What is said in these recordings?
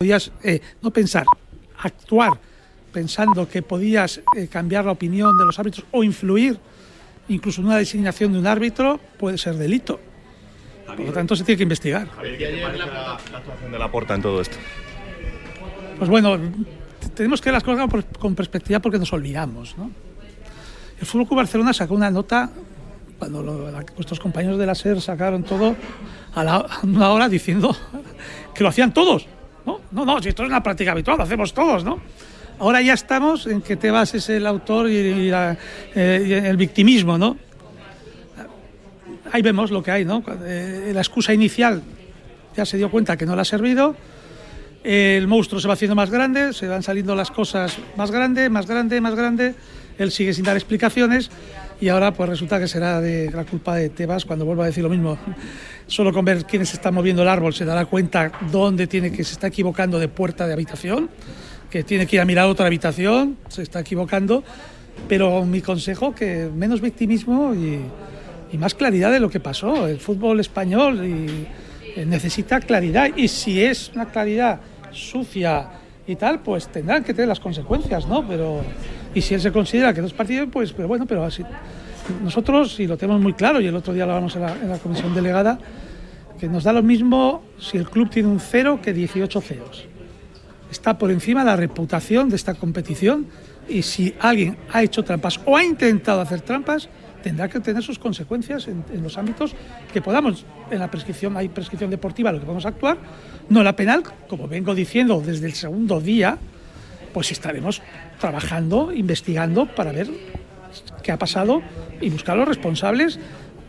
podías eh, no pensar, actuar pensando que podías eh, cambiar la opinión de los árbitros o influir incluso en una designación de un árbitro puede ser delito. Por lo tanto, se tiene que investigar. ¿qué te la, la actuación de la Porta en todo esto? Pues bueno, tenemos que ver las cosas con perspectiva porque nos olvidamos. ¿no? El Fútbol Club Barcelona sacó una nota cuando lo- la- nuestros compañeros de la SER sacaron todo a, la, a una hora diciendo que lo hacían todos. No, no, no, si esto es una práctica habitual, lo hacemos todos, ¿no? Ahora ya estamos en que Tebas es el autor eh, y el victimismo, ¿no? Ahí vemos lo que hay, ¿no? Eh, la excusa inicial ya se dio cuenta que no le ha servido, el monstruo se va haciendo más grande, se van saliendo las cosas más grande, más grande, más grande. Él sigue sin dar explicaciones y ahora pues resulta que será de la culpa de Tebas cuando vuelva a decir lo mismo. Solo con ver quiénes está moviendo el árbol se dará cuenta dónde tiene que se está equivocando de puerta de habitación, que tiene que ir a mirar otra habitación, se está equivocando. Pero mi consejo que menos victimismo y, más claridad de lo que pasó. El fútbol español y, eh, necesita claridad y si es una claridad sucia y tal, pues tendrán que tener las consecuencias, ¿no? Pero y si él se considera que no es partido, pues pero bueno, pero así nosotros y lo tenemos muy claro y el otro día lo hablamos en la, en la comisión delegada que nos da lo mismo si el club tiene un cero que 18 ceros. Está por encima la reputación de esta competición y si alguien ha hecho trampas o ha intentado hacer trampas, tendrá que tener sus consecuencias en, en los ámbitos que podamos. En la prescripción hay prescripción deportiva, lo que podemos actuar, no la penal, como vengo diciendo desde el segundo día, pues estaremos trabajando, investigando para ver qué ha pasado y buscar a los responsables,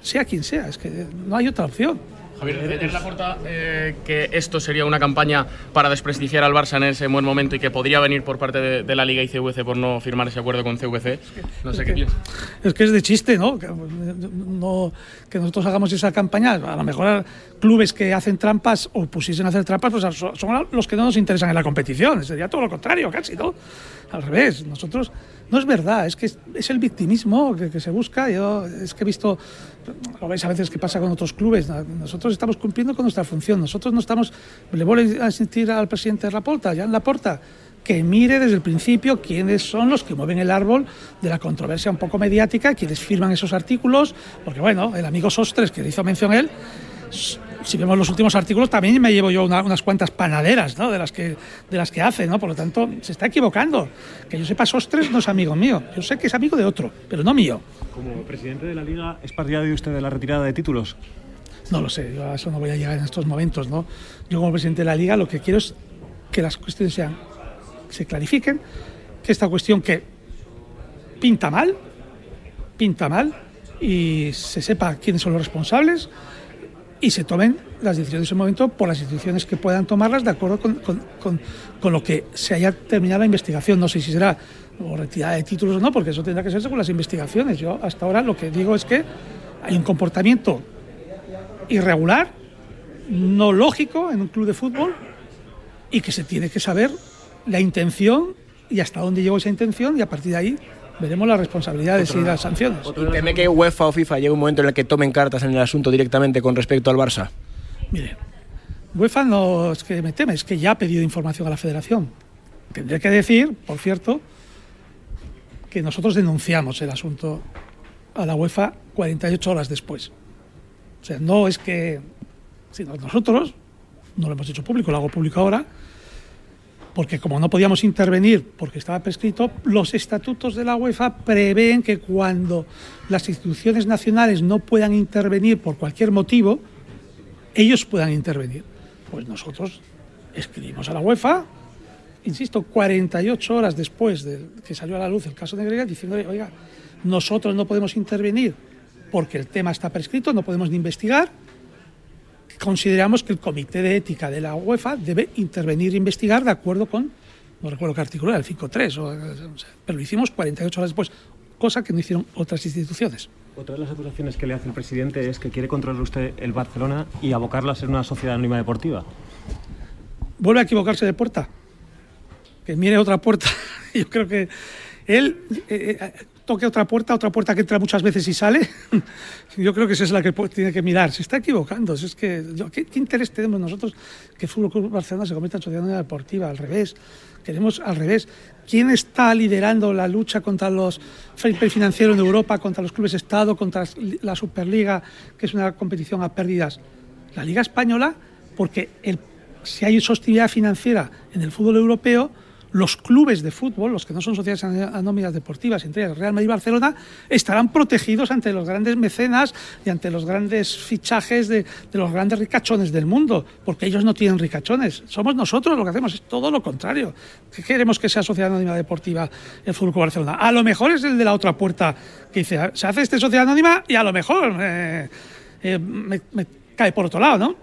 sea quien sea. Es que no hay otra opción. Javier, ¿es la porta eh, que esto sería una campaña para desprestigiar al Barça en ese buen momento y que podría venir por parte de, de la Liga y CVC por no firmar ese acuerdo con CVC? No sé qué piensas. Es que es de chiste, ¿no? Que, no- que nosotros hagamos esa campaña. A lo mejor clubes que hacen trampas o pusiesen a hacer trampas, pues son los que no nos interesan en la competición. Sería todo lo contrario, casi, ¿no? Al revés. Nosotros, no es verdad, es que es, es el victimismo que, que se busca. Yo es que he visto, lo veis a veces que pasa con otros clubes. Nosotros estamos cumpliendo con nuestra función. Nosotros no estamos. Le voy a insistir al presidente de Laporta, ya en Laporta que mire desde el principio quiénes son los que mueven el árbol de la controversia un poco mediática, quienes firman esos artículos, porque bueno, el amigo Sostres, que le hizo mención él, si vemos los últimos artículos, también me llevo yo una- unas cuantas panaderas ¿no? de, las que, de las que hace, ¿no? por lo tanto, se está equivocando. Que yo sepa, Sostres no es amigo mío, yo sé que es amigo de otro, pero no mío. Como presidente de la Liga, ¿es partidario usted de la retirada de títulos? No lo sé, yo a eso no voy a llegar en estos momentos. ¿no? Yo como presidente de la liga lo que quiero es que las cuestiones sean, se clarifiquen, que esta cuestión que pinta mal, pinta mal, y se sepa quiénes son los responsables y se tomen las decisiones en ese momento por las instituciones que puedan tomarlas de acuerdo con, con- con- con lo que se haya terminado la investigación. No sé si será o retirada de títulos o no, porque eso tendrá que ser según las investigaciones. Yo hasta ahora lo que digo es que hay un comportamiento irregular, no lógico en un club de fútbol y que se tiene que saber la intención y hasta dónde llegó esa intención y a partir de ahí veremos las responsabilidades y las sanciones. ¿Y teme que UEFA o FIFA llegue un momento en el que tomen cartas en el asunto directamente con respecto al Barça? Mire, UEFA no es que me teme, es que ya ha pedido información a la federación. Tendré que decir, por cierto, que nosotros denunciamos el asunto a la UEFA 48 horas después. O sea, no es que, sino nosotros no lo hemos hecho público, lo hago público ahora, porque como no podíamos intervenir porque estaba prescrito, los estatutos de la UEFA prevén que cuando las instituciones nacionales no puedan intervenir por cualquier motivo, ellos puedan intervenir. Pues nosotros escribimos a la UEFA, insisto, 48 horas después de que salió a la luz el caso de Negreira, diciéndole, oiga, nosotros no podemos intervenir porque el tema está prescrito, no podemos ni investigar. Consideramos que el Comité de Ética de la UEFA debe intervenir e investigar de acuerdo con, no recuerdo qué artículo era, el 5.3, o, o sea, pero lo hicimos 48 horas después, cosa que no hicieron otras instituciones. Otra de las acusaciones que le hace el presidente es que quiere controlar usted el Barcelona y abocarlo a ser una sociedad anónima deportiva. vuelve a equivocarse de puerta. Que mire otra puerta. Yo creo que él, eh, eh, toque otra puerta, otra puerta que entra muchas veces y sale. yo creo que esa es la que tiene que mirar. Se está equivocando. Es que, ¿qué, interés tenemos nosotros que el Fútbol Club Barcelona se convierta en sociedad deportiva? Al revés. Queremos al revés. ¿Quién está liderando la lucha contra los fair financieros en Europa, contra los clubes Estado, contra la Superliga, que es una competición a pérdidas? La Liga Española, porque el, si hay sostenibilidad financiera en el fútbol europeo, los clubes de fútbol, los que no son sociedades anónimas deportivas, entre ellas Real Madrid y Barcelona, estarán protegidos ante los grandes mecenas y ante los grandes fichajes de, los grandes ricachones del mundo, porque ellos no tienen ricachones. Somos nosotros lo que hacemos, es todo lo contrario. ¿Qué queremos que sea sociedad anónima deportiva el Fútbol Barcelona? A lo mejor es el de la otra puerta que dice, se hace este sociedad anónima y a lo mejor eh, eh, me cae por otro lado, ¿no?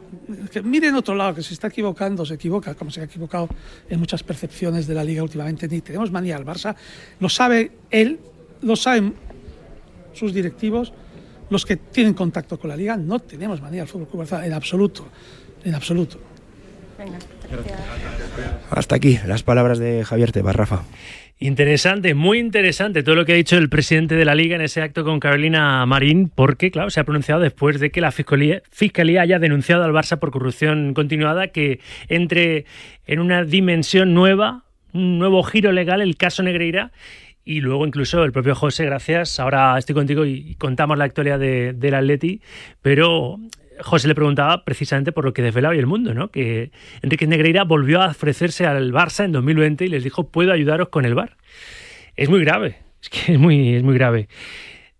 Que mire en otro lado, que se está equivocando, se equivoca, como se ha equivocado en muchas percepciones de la liga últimamente. Ni tenemos manía al Barça, lo sabe él, lo saben sus directivos, los que tienen contacto con la liga, no tenemos manía al Fútbol Club Barça en absoluto, en absoluto. Hasta aquí las palabras de Javier Tebas, Rafa. Interesante, muy interesante todo lo que ha dicho el presidente de la liga en ese acto con Carolina Marín, porque, claro, se ha pronunciado después de que la fiscalía, haya denunciado al Barça por corrupción continuada, que entre en una dimensión nueva, un nuevo giro legal, el caso Negreira. Y luego incluso el propio José, gracias. Ahora estoy contigo y contamos la actualidad de, del Atleti, pero José le preguntaba precisamente por lo que desvelaba hoy el mundo, ¿no? Que Enrique Negreira volvió a ofrecerse al Barça en 2020 y les dijo, puedo ayudaros con el Bar. Es muy grave, es que es muy, es muy grave.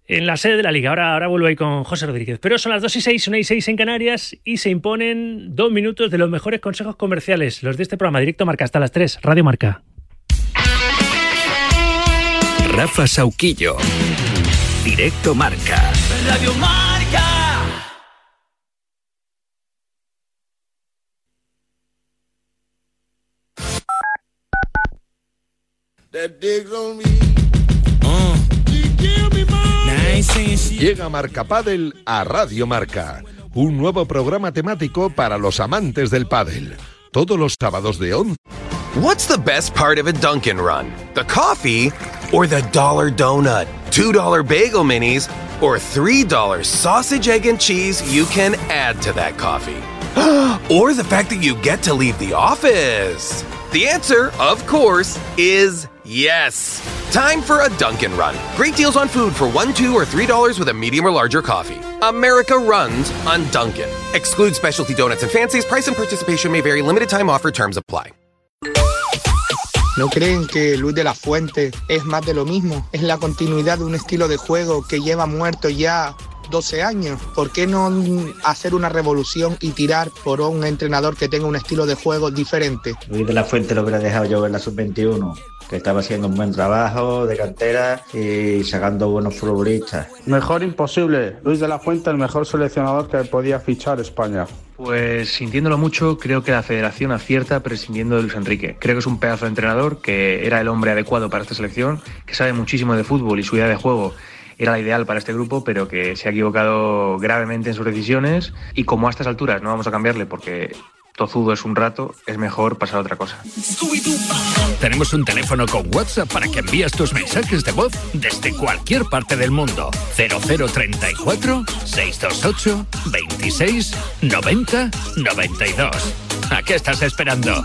En la sede de la liga, ahora, ahora vuelvo ahí con José Rodríguez. Pero son las 2 y 6, 1 y 6 en Canarias y se imponen dos minutos de los mejores consejos comerciales, los de este programa Directo Marca hasta las 3, Radio Marca. Rafa Sauquillo, Directo Marca. Radio Marca. Llega Marca Padel a Radio Marca, un nuevo programa temático para los amantes del pádel. Todos los sábados de 11. What's the best part of a Dunkin' Run? The coffee or the dollar donut? $2 bagel minis or $3 sausage, egg, and cheese you can add to that coffee? or the fact that you get to leave the office? The answer, of course, is Yes. Time for a Dunkin' Run. Great deals on food for one, two, or three dollars with a medium or larger coffee. America runs on Dunkin'. Exclude specialty donuts and fancies. Price and participation may vary. Limited time offer. Terms apply. ¿No creen que Luis de la Fuente es más de lo mismo? Es la continuidad de un estilo de juego que lleva muerto ya 12 años. ¿Por qué no hacer una revolución y tirar por un entrenador que tenga un estilo de juego diferente? Luis de la Fuente lo hubiera dejado yo en la sub-21 que estaba haciendo un buen trabajo de cantera y sacando buenos futbolistas. Mejor imposible. Luis de la Fuente, el mejor seleccionador que podía fichar España. Pues sintiéndolo mucho, creo que la federación acierta prescindiendo de Luis Enrique. Creo que es un pedazo de entrenador, que era el hombre adecuado para esta selección, que sabe muchísimo de fútbol y su idea de juego era la ideal para este grupo, pero que se ha equivocado gravemente en sus decisiones y como a estas alturas no vamos a cambiarle porque tozudo es un rato, es mejor pasar a otra cosa. Tenemos un teléfono con WhatsApp para que envíes tus mensajes de voz desde cualquier parte del mundo. 0034 628 26 90 92. ¿A qué estás esperando?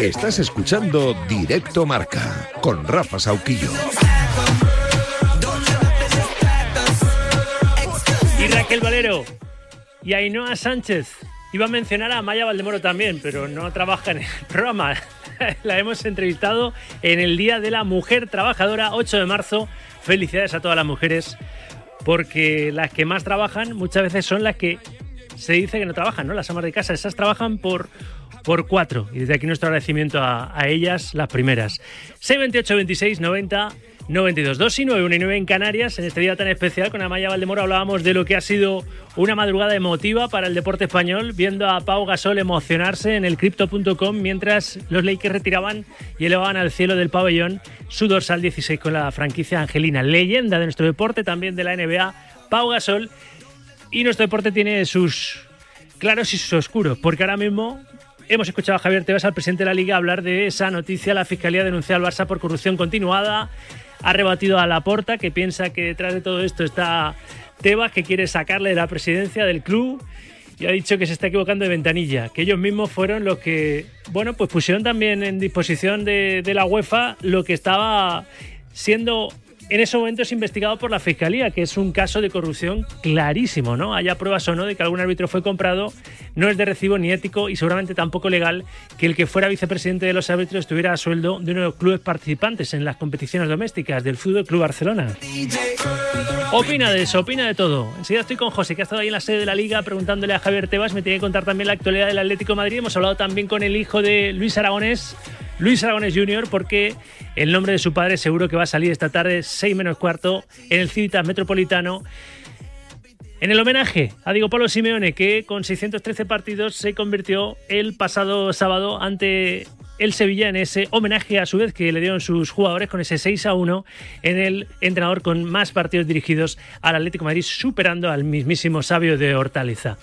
Estás escuchando Directo Marca con Rafa Sauquillo. Y Raquel Valero y Ainhoa Sánchez. Iba a mencionar a Maya Valdemoro también, pero no trabaja en el programa. La hemos entrevistado en el Día de la Mujer Trabajadora, 8 de marzo. Felicidades a todas las mujeres, porque las que más trabajan muchas veces son las que se dice que no trabajan, ¿no? Las amas de casa, esas trabajan por por cuatro. Y desde aquí nuestro agradecimiento a, ellas, las primeras. 628 26 90 92. 2 y 9, 1 y 9 en Canarias. En este día tan especial con Amaya Valdemoro hablábamos de lo que ha sido una madrugada emotiva para el deporte español, viendo a Pau Gasol emocionarse en el crypto.com mientras los Lakers retiraban y elevaban al cielo del pabellón su dorsal 16 con la franquicia Angelina, leyenda de nuestro deporte, también de la NBA, Pau Gasol. Y nuestro deporte tiene sus claros y sus oscuros, porque ahora mismo hemos escuchado a Javier Tebas, al presidente de la Liga, hablar de esa noticia. La Fiscalía denuncia al Barça por corrupción continuada ha rebatido a Laporta, que piensa que detrás de todo esto está Tebas, que quiere sacarle de la presidencia del club y ha dicho que se está equivocando de ventanilla, que ellos mismos fueron los que, bueno, pues pusieron también en disposición de, de la UEFA lo que estaba siendo en ese momento es investigado por la Fiscalía, que es un caso de corrupción clarísimo, ¿no? Haya pruebas o no de que algún árbitro fue comprado, no es de recibo ni ético y seguramente tampoco legal que el que fuera vicepresidente de los árbitros estuviera a sueldo de uno de los clubes participantes en las competiciones domésticas del Fútbol Club Barcelona. Opina de eso, opina de todo. Enseguida estoy con José, que ha estado ahí en la sede de la Liga preguntándole a Javier Tebas, me tiene que contar también la actualidad del Atlético de Madrid. Hemos hablado también con el hijo de Luis Aragonés, Luis Aragonés Jr., porque el nombre de su padre seguro que va a salir esta tarde, 6 menos cuarto, en el Civitas Metropolitano. En el homenaje a Diego Pablo Simeone, que con 613 partidos se convirtió el pasado sábado ante el Sevilla en ese homenaje a su vez que le dieron sus jugadores con ese 6 a 1 en el entrenador con más partidos dirigidos al Atlético Madrid, superando al mismísimo sabio de Hortaliza.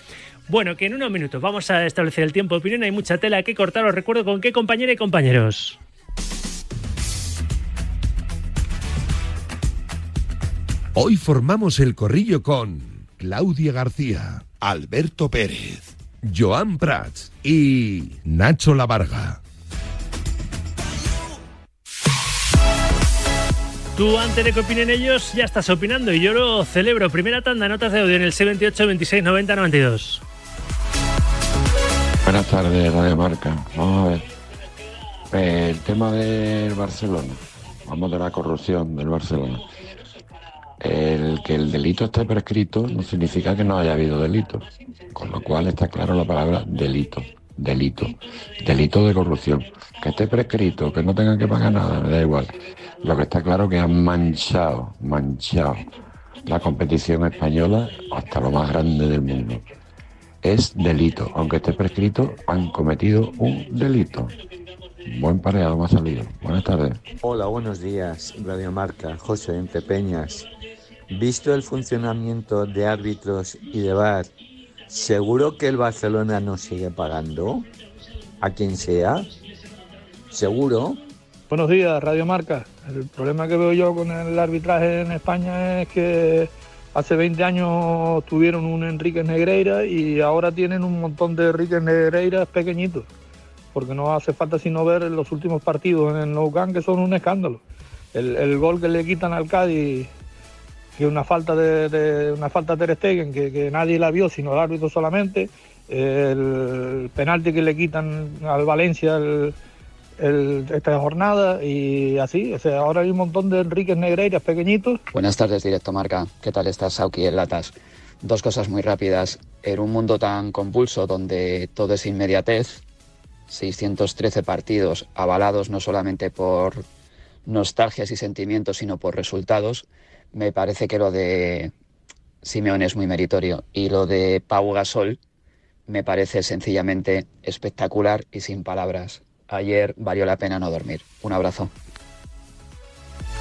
Bueno, que en unos minutos vamos a establecer el tiempo de opinión. Hay mucha tela que cortar. Os recuerdo con qué compañera y compañeros. Hoy formamos el corrillo con Claudia García, Alberto Pérez, Joan Prats y Nacho Lavarga. Tú, antes de que opinen ellos, ya estás opinando y yo lo celebro. Primera tanda, notas de audio en el 78 26 90 92. Buenas tardes, Radio Marca. Vamos a ver. El tema del Barcelona. Vamos de la corrupción del Barcelona. El que el delito esté prescrito no significa que no haya habido delito. Con lo cual está claro la palabra delito. Delito. Delito de corrupción. Que esté prescrito, que no tengan que pagar nada, me da igual. Lo que está claro que han manchado, manchado la competición española hasta lo más grande del mundo es delito. Aunque esté prescrito, han cometido un delito. Buen pareado me ha salido. Buenas tardes. Hola, buenos días, Radio Marca, José Entre Peñas. Visto el funcionamiento de árbitros y de VAR, ¿seguro que el Barcelona no sigue pagando? A quien sea. ¿Seguro? Buenos días, Radio Marca. El problema que veo yo con el arbitraje en España es que Hace 20 años tuvieron un Enrique Negreira y ahora tienen un montón de Enrique Negreiras pequeñitos, porque no hace falta sino ver los últimos partidos en el Nou que son un escándalo. El, gol que le quitan al Cádiz, que una falta de, una falta de Ter Stegen, que, nadie la vio sino el árbitro solamente, el penalti que le quitan al Valencia, el, esta jornada y así. O sea, ahora hay un montón de Enriques Negreiras pequeñitos. Buenas tardes, Directo Marca. ¿Qué tal estás, Sauki, en Latas? Dos cosas muy rápidas. En un mundo tan compulso donde todo es inmediatez, 613 partidos avalados no solamente por nostalgias y sentimientos, sino por resultados, me parece que lo de Simeone es muy meritorio y lo de Pau Gasol me parece sencillamente espectacular y sin palabras ayer valió la pena no dormir. Un abrazo.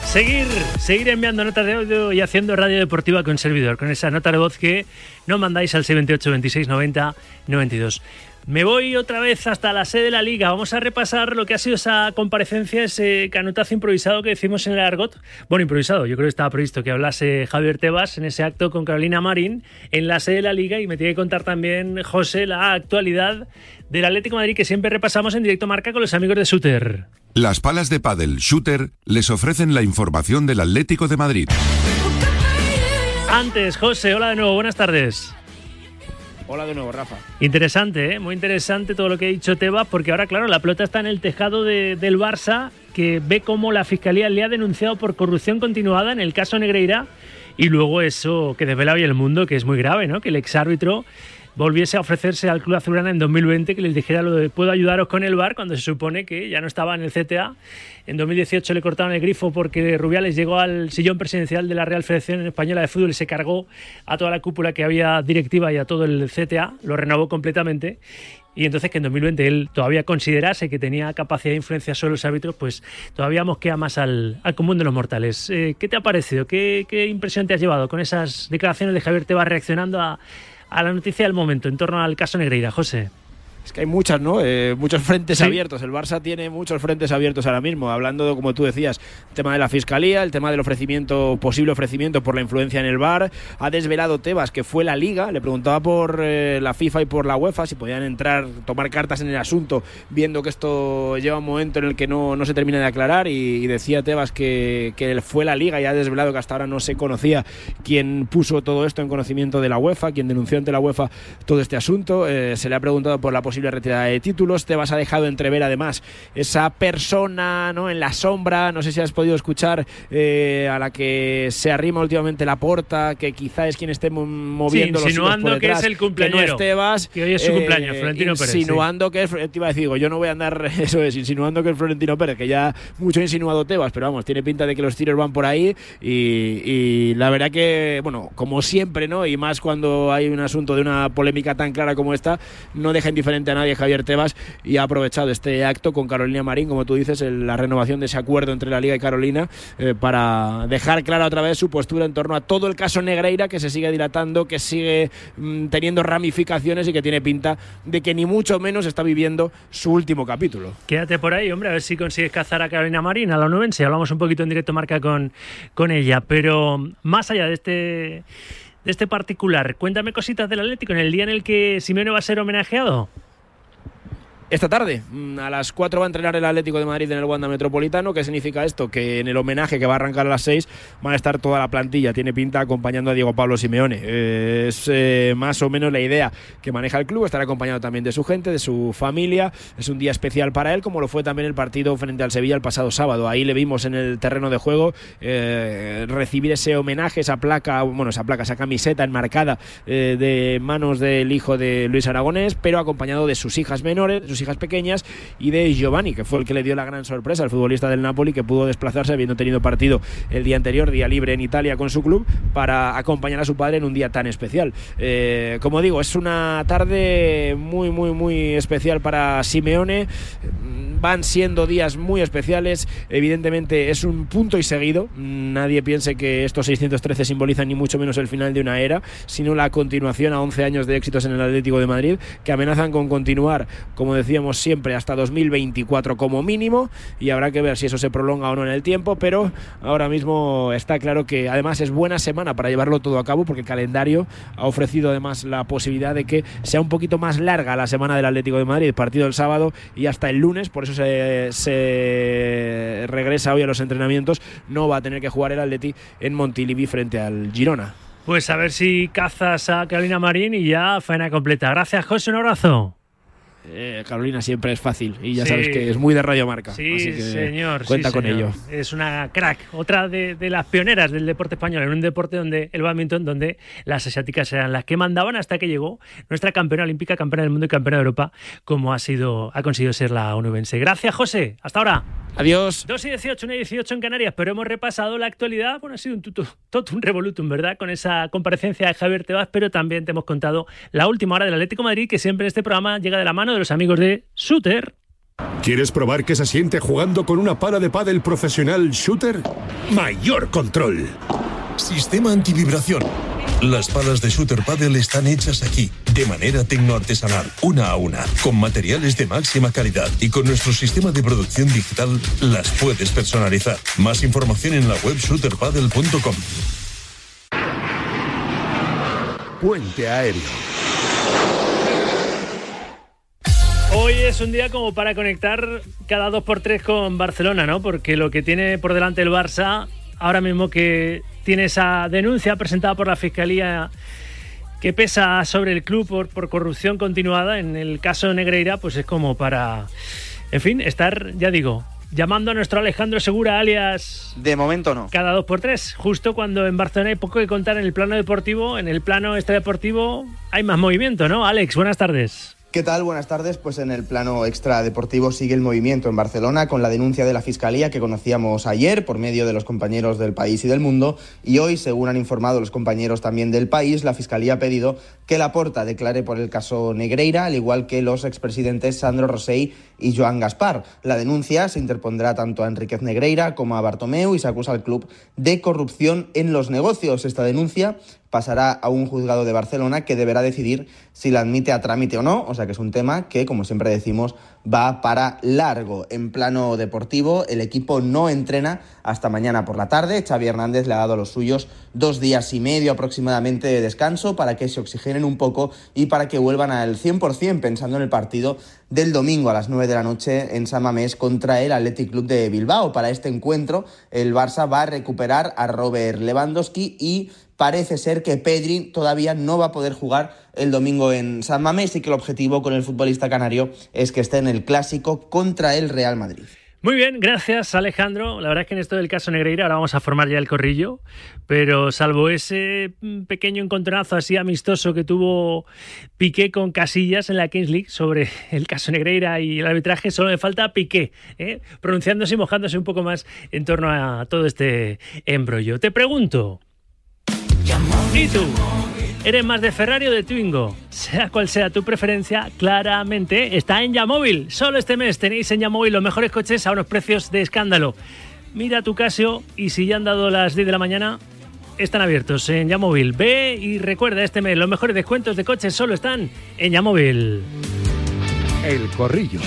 Seguir, seguir enviando notas de audio y haciendo radio deportiva con servidor, con esa nota de voz que no mandáis al 78 26 90 92. Me voy otra vez hasta la sede de la liga. Vamos a repasar lo que ha sido esa comparecencia, ese canutazo improvisado que decimos en el argot. Bueno, improvisado, yo creo que estaba previsto que hablase Javier Tebas en ese acto con Carolina Marín en la sede de la liga y me tiene que contar también José la actualidad del Atlético Madrid que siempre repasamos en directo marca con los amigos de Shooter. Las palas de pádel Shooter les ofrecen la información del Atlético de Madrid. Antes, José, hola de nuevo, buenas tardes. Hola de nuevo, Rafa. Interesante, ¿eh? muy interesante todo lo que ha dicho Tebas, porque ahora, claro, la pelota está en el tejado del Barça, que ve cómo la Fiscalía le ha denunciado por corrupción continuada en el caso Negreira, y luego eso que desvela hoy el mundo, que es muy grave, ¿no? Que el exárbitro volviese a ofrecerse al Club Azulgrana en 2020, que les dijera lo de puedo ayudaros con el bar cuando se supone que ya no estaba en el CTA. En 2018 le cortaron el grifo porque Rubiales llegó al sillón presidencial de la Real Federación Española de Fútbol y se cargó a toda la cúpula que había directiva y a todo el CTA, lo renovó completamente y entonces que en 2020 él todavía considerase que tenía capacidad de influencia sobre los árbitros, pues todavía mosquea más al, al común de los mortales. Eh, ¿Qué te ha parecido? ¿Qué, ¿Qué, impresión te has llevado con esas declaraciones de Javier Tebas reaccionando a, a la noticia del momento en torno al caso Negreira, José? Es que hay muchas, ¿no? Eh, muchos frentes ¿Sí? abiertos. El Barça tiene muchos frentes abiertos ahora mismo. Hablando, de, como tú decías, el tema de la fiscalía, el tema del ofrecimiento, posible ofrecimiento por la influencia en el bar. Ha desvelado Tebas que fue la Liga. Le preguntaba por eh, la FIFA y por la UEFA si podían entrar, tomar cartas en el asunto, viendo que esto lleva un momento en el que no, no se termina de aclarar. Y, y decía Tebas que, que, fue la Liga y ha desvelado que hasta ahora no se conocía quién puso todo esto en conocimiento de la UEFA, quién denunció ante la UEFA todo este asunto. Eh, se le ha preguntado por la posible retirada de títulos. Tebas ha dejado entrever además esa persona ¿no? en la sombra, no sé si has podido escuchar, eh, a la que se arrima últimamente la porta, que quizá es quien esté moviendo sí, insinuando los detrás, que es el cumpleañero. Que no. Que hoy es su eh, cumpleaños, Florentino Pérez. Insinuando sí. que es, te iba a decir, yo no voy a andar, eso es, insinuando que es Florentino Pérez, que ya mucho ha insinuado Tebas, pero vamos, tiene pinta de que los tiros van por ahí y, y la verdad que, bueno, como siempre, ¿no? Y más cuando hay un asunto de una polémica tan clara como esta, no deja indiferente a nadie Javier Tebas y ha aprovechado este acto con Carolina Marín, como tú dices, la renovación de ese acuerdo entre la Liga y Carolina eh, para dejar clara otra vez su postura en torno a todo el caso Negreira que se sigue dilatando, que sigue mmm, teniendo ramificaciones y que tiene pinta de que ni mucho menos está viviendo su último capítulo. Quédate por ahí, hombre, a ver si consigues cazar a Carolina Marín, a la nubense. Hablamos un poquito en directo marca con, con ella, pero más allá de este de este particular, cuéntame cositas del Atlético en el día en el que Simeone va a ser homenajeado esta tarde. mm, A las 4 va a entrenar el Atlético de Madrid en el Wanda Metropolitano. ¿Qué significa esto? Que en el homenaje que va a arrancar a las 6 van a estar toda la plantilla. Tiene pinta acompañando a Diego Pablo Simeone. Es eh, más o menos la idea que maneja el club. Estará acompañado también de su gente, de su familia. Es un día especial para él, como lo fue también el partido frente al Sevilla el pasado sábado. Ahí le vimos en el terreno de juego eh, recibir ese homenaje, esa placa, bueno, esa placa, esa camiseta enmarcada eh, de manos del hijo de Luis Aragonés, pero acompañado de sus hijas menores, sus hijas pequeñas y de Giovanni, que fue el que le dio la gran sorpresa al futbolista del Napoli, que pudo desplazarse habiendo tenido partido el día anterior, día libre en Italia con su club, para acompañar a su padre en un día tan especial. Eh, como digo, es una tarde muy, muy, muy especial para Simeone. Van siendo días muy especiales. Evidentemente es un punto y seguido. Nadie piense que estos 613 simbolizan ni mucho menos el final de una era, sino la continuación a 11 años de éxitos en el Atlético de Madrid, que amenazan con continuar, como siempre, hasta 2024 como mínimo. Y habrá que ver si eso se prolonga o no en el tiempo. Pero ahora mismo está claro que además es buena semana para llevarlo todo a cabo, porque el calendario ha ofrecido además la posibilidad de que sea un poquito más larga la semana del Atlético de Madrid, partido el sábado y hasta el lunes. Por eso se, se regresa hoy a los entrenamientos. No va a tener que jugar el Atleti en Montilivi frente al Girona. Pues a ver si cazas a Carolina Marín y ya faena completa. Gracias, José, un abrazo. Eh, Carolina siempre es fácil y ya Sí. sabes que es muy de Radio Marca. Sí, así que señor. Cuenta sí, con señor. ello. Es una crack, otra de, de las pioneras del deporte español, en un deporte donde el badminton, donde las asiáticas eran las que mandaban hasta que llegó nuestra campeona olímpica, campeona del mundo y campeona de Europa, como ha sido, ha conseguido ser la onubense. Gracias, José. Hasta ahora. Adiós. 2 y 18, 1 y 18 en Canarias, pero hemos repasado la actualidad. Bueno, ha sido un tutu, totum revolutum, ¿verdad? Con esa comparecencia de Javier Tebas, pero también te hemos contado la última hora del Atlético de Madrid, que siempre en este programa llega de la mano de los amigos de Shooter. ¿Quieres probar qué se siente jugando con una pala de pádel profesional shooter? Mayor control. Sistema antivibración. Las palas de Shooter Paddle están hechas aquí, de manera tecnoartesanal, una a una, con materiales de máxima calidad y con nuestro sistema de producción digital las puedes personalizar. Más información en la web shooterpaddle.com. Puente aéreo. Hoy es un día como para conectar cada dos por tres con Barcelona, ¿no? Porque lo que tiene por delante el Barça, ahora mismo que tiene esa denuncia presentada por la Fiscalía que pesa sobre el club por, por corrupción continuada, en el caso de Negreira, pues es como para, en fin, estar, ya digo, llamando a nuestro Alejandro Segura, alias. De momento no. Cada dos por tres. Justo cuando en Barcelona hay poco que contar en el plano deportivo, en el plano este deportivo hay más movimiento, ¿no? Alex, buenas tardes. ¿Qué tal? Buenas tardes. Pues en el plano extradeportivo sigue el movimiento en Barcelona con la denuncia de la Fiscalía que conocíamos ayer por medio de los compañeros del país y del mundo y hoy, según han informado los compañeros también del país, la Fiscalía ha pedido que la Porta declare por el caso Negreira, al igual que los expresidentes Sandro Rosell y Joan Gaspar. La denuncia se interpondrá tanto a Enriquez Negreira como a Bartomeu y se acusa al club de corrupción en los negocios. Esta denuncia pasará a un juzgado de Barcelona que deberá decidir si la admite a trámite o no, o sea que es un tema que, como siempre decimos, va para largo. En plano deportivo, el equipo no entrena hasta mañana por la tarde. Xavi Hernández le ha dado a los suyos dos días y medio aproximadamente de descanso para que se oxigenen un poco y para que vuelvan al 100% pensando en el partido del domingo a las 9 de la noche en San Mamés contra el Athletic Club de Bilbao. Para este encuentro, el Barça va a recuperar a Robert Lewandowski y parece ser que Pedri todavía no va a poder jugar el domingo en San Mamés y que el objetivo con el futbolista canario es que esté en el clásico contra el Real Madrid. Muy bien, gracias Alejandro. La verdad es que en esto del caso Negreira ahora vamos a formar ya el corrillo, pero salvo ese pequeño encontronazo así amistoso que tuvo Piqué con Casillas en la Kings League sobre el caso Negreira y el arbitraje, solo me falta Piqué, ¿eh? pronunciándose y mojándose un poco más en torno a todo este embrollo. Te pregunto, ¿y tú? ¿Eres más de Ferrari o de Twingo? Sea cual sea tu preferencia, claramente está en Yamóvil. Solo este mes tenéis en Yamóvil los mejores coches a unos precios de escándalo. Mira tu Casio y si ya han dado las 10 de la mañana, están abiertos en Yamóvil. Ve y recuerda este mes, los mejores descuentos de coches solo están en Yamóvil. El corrillo.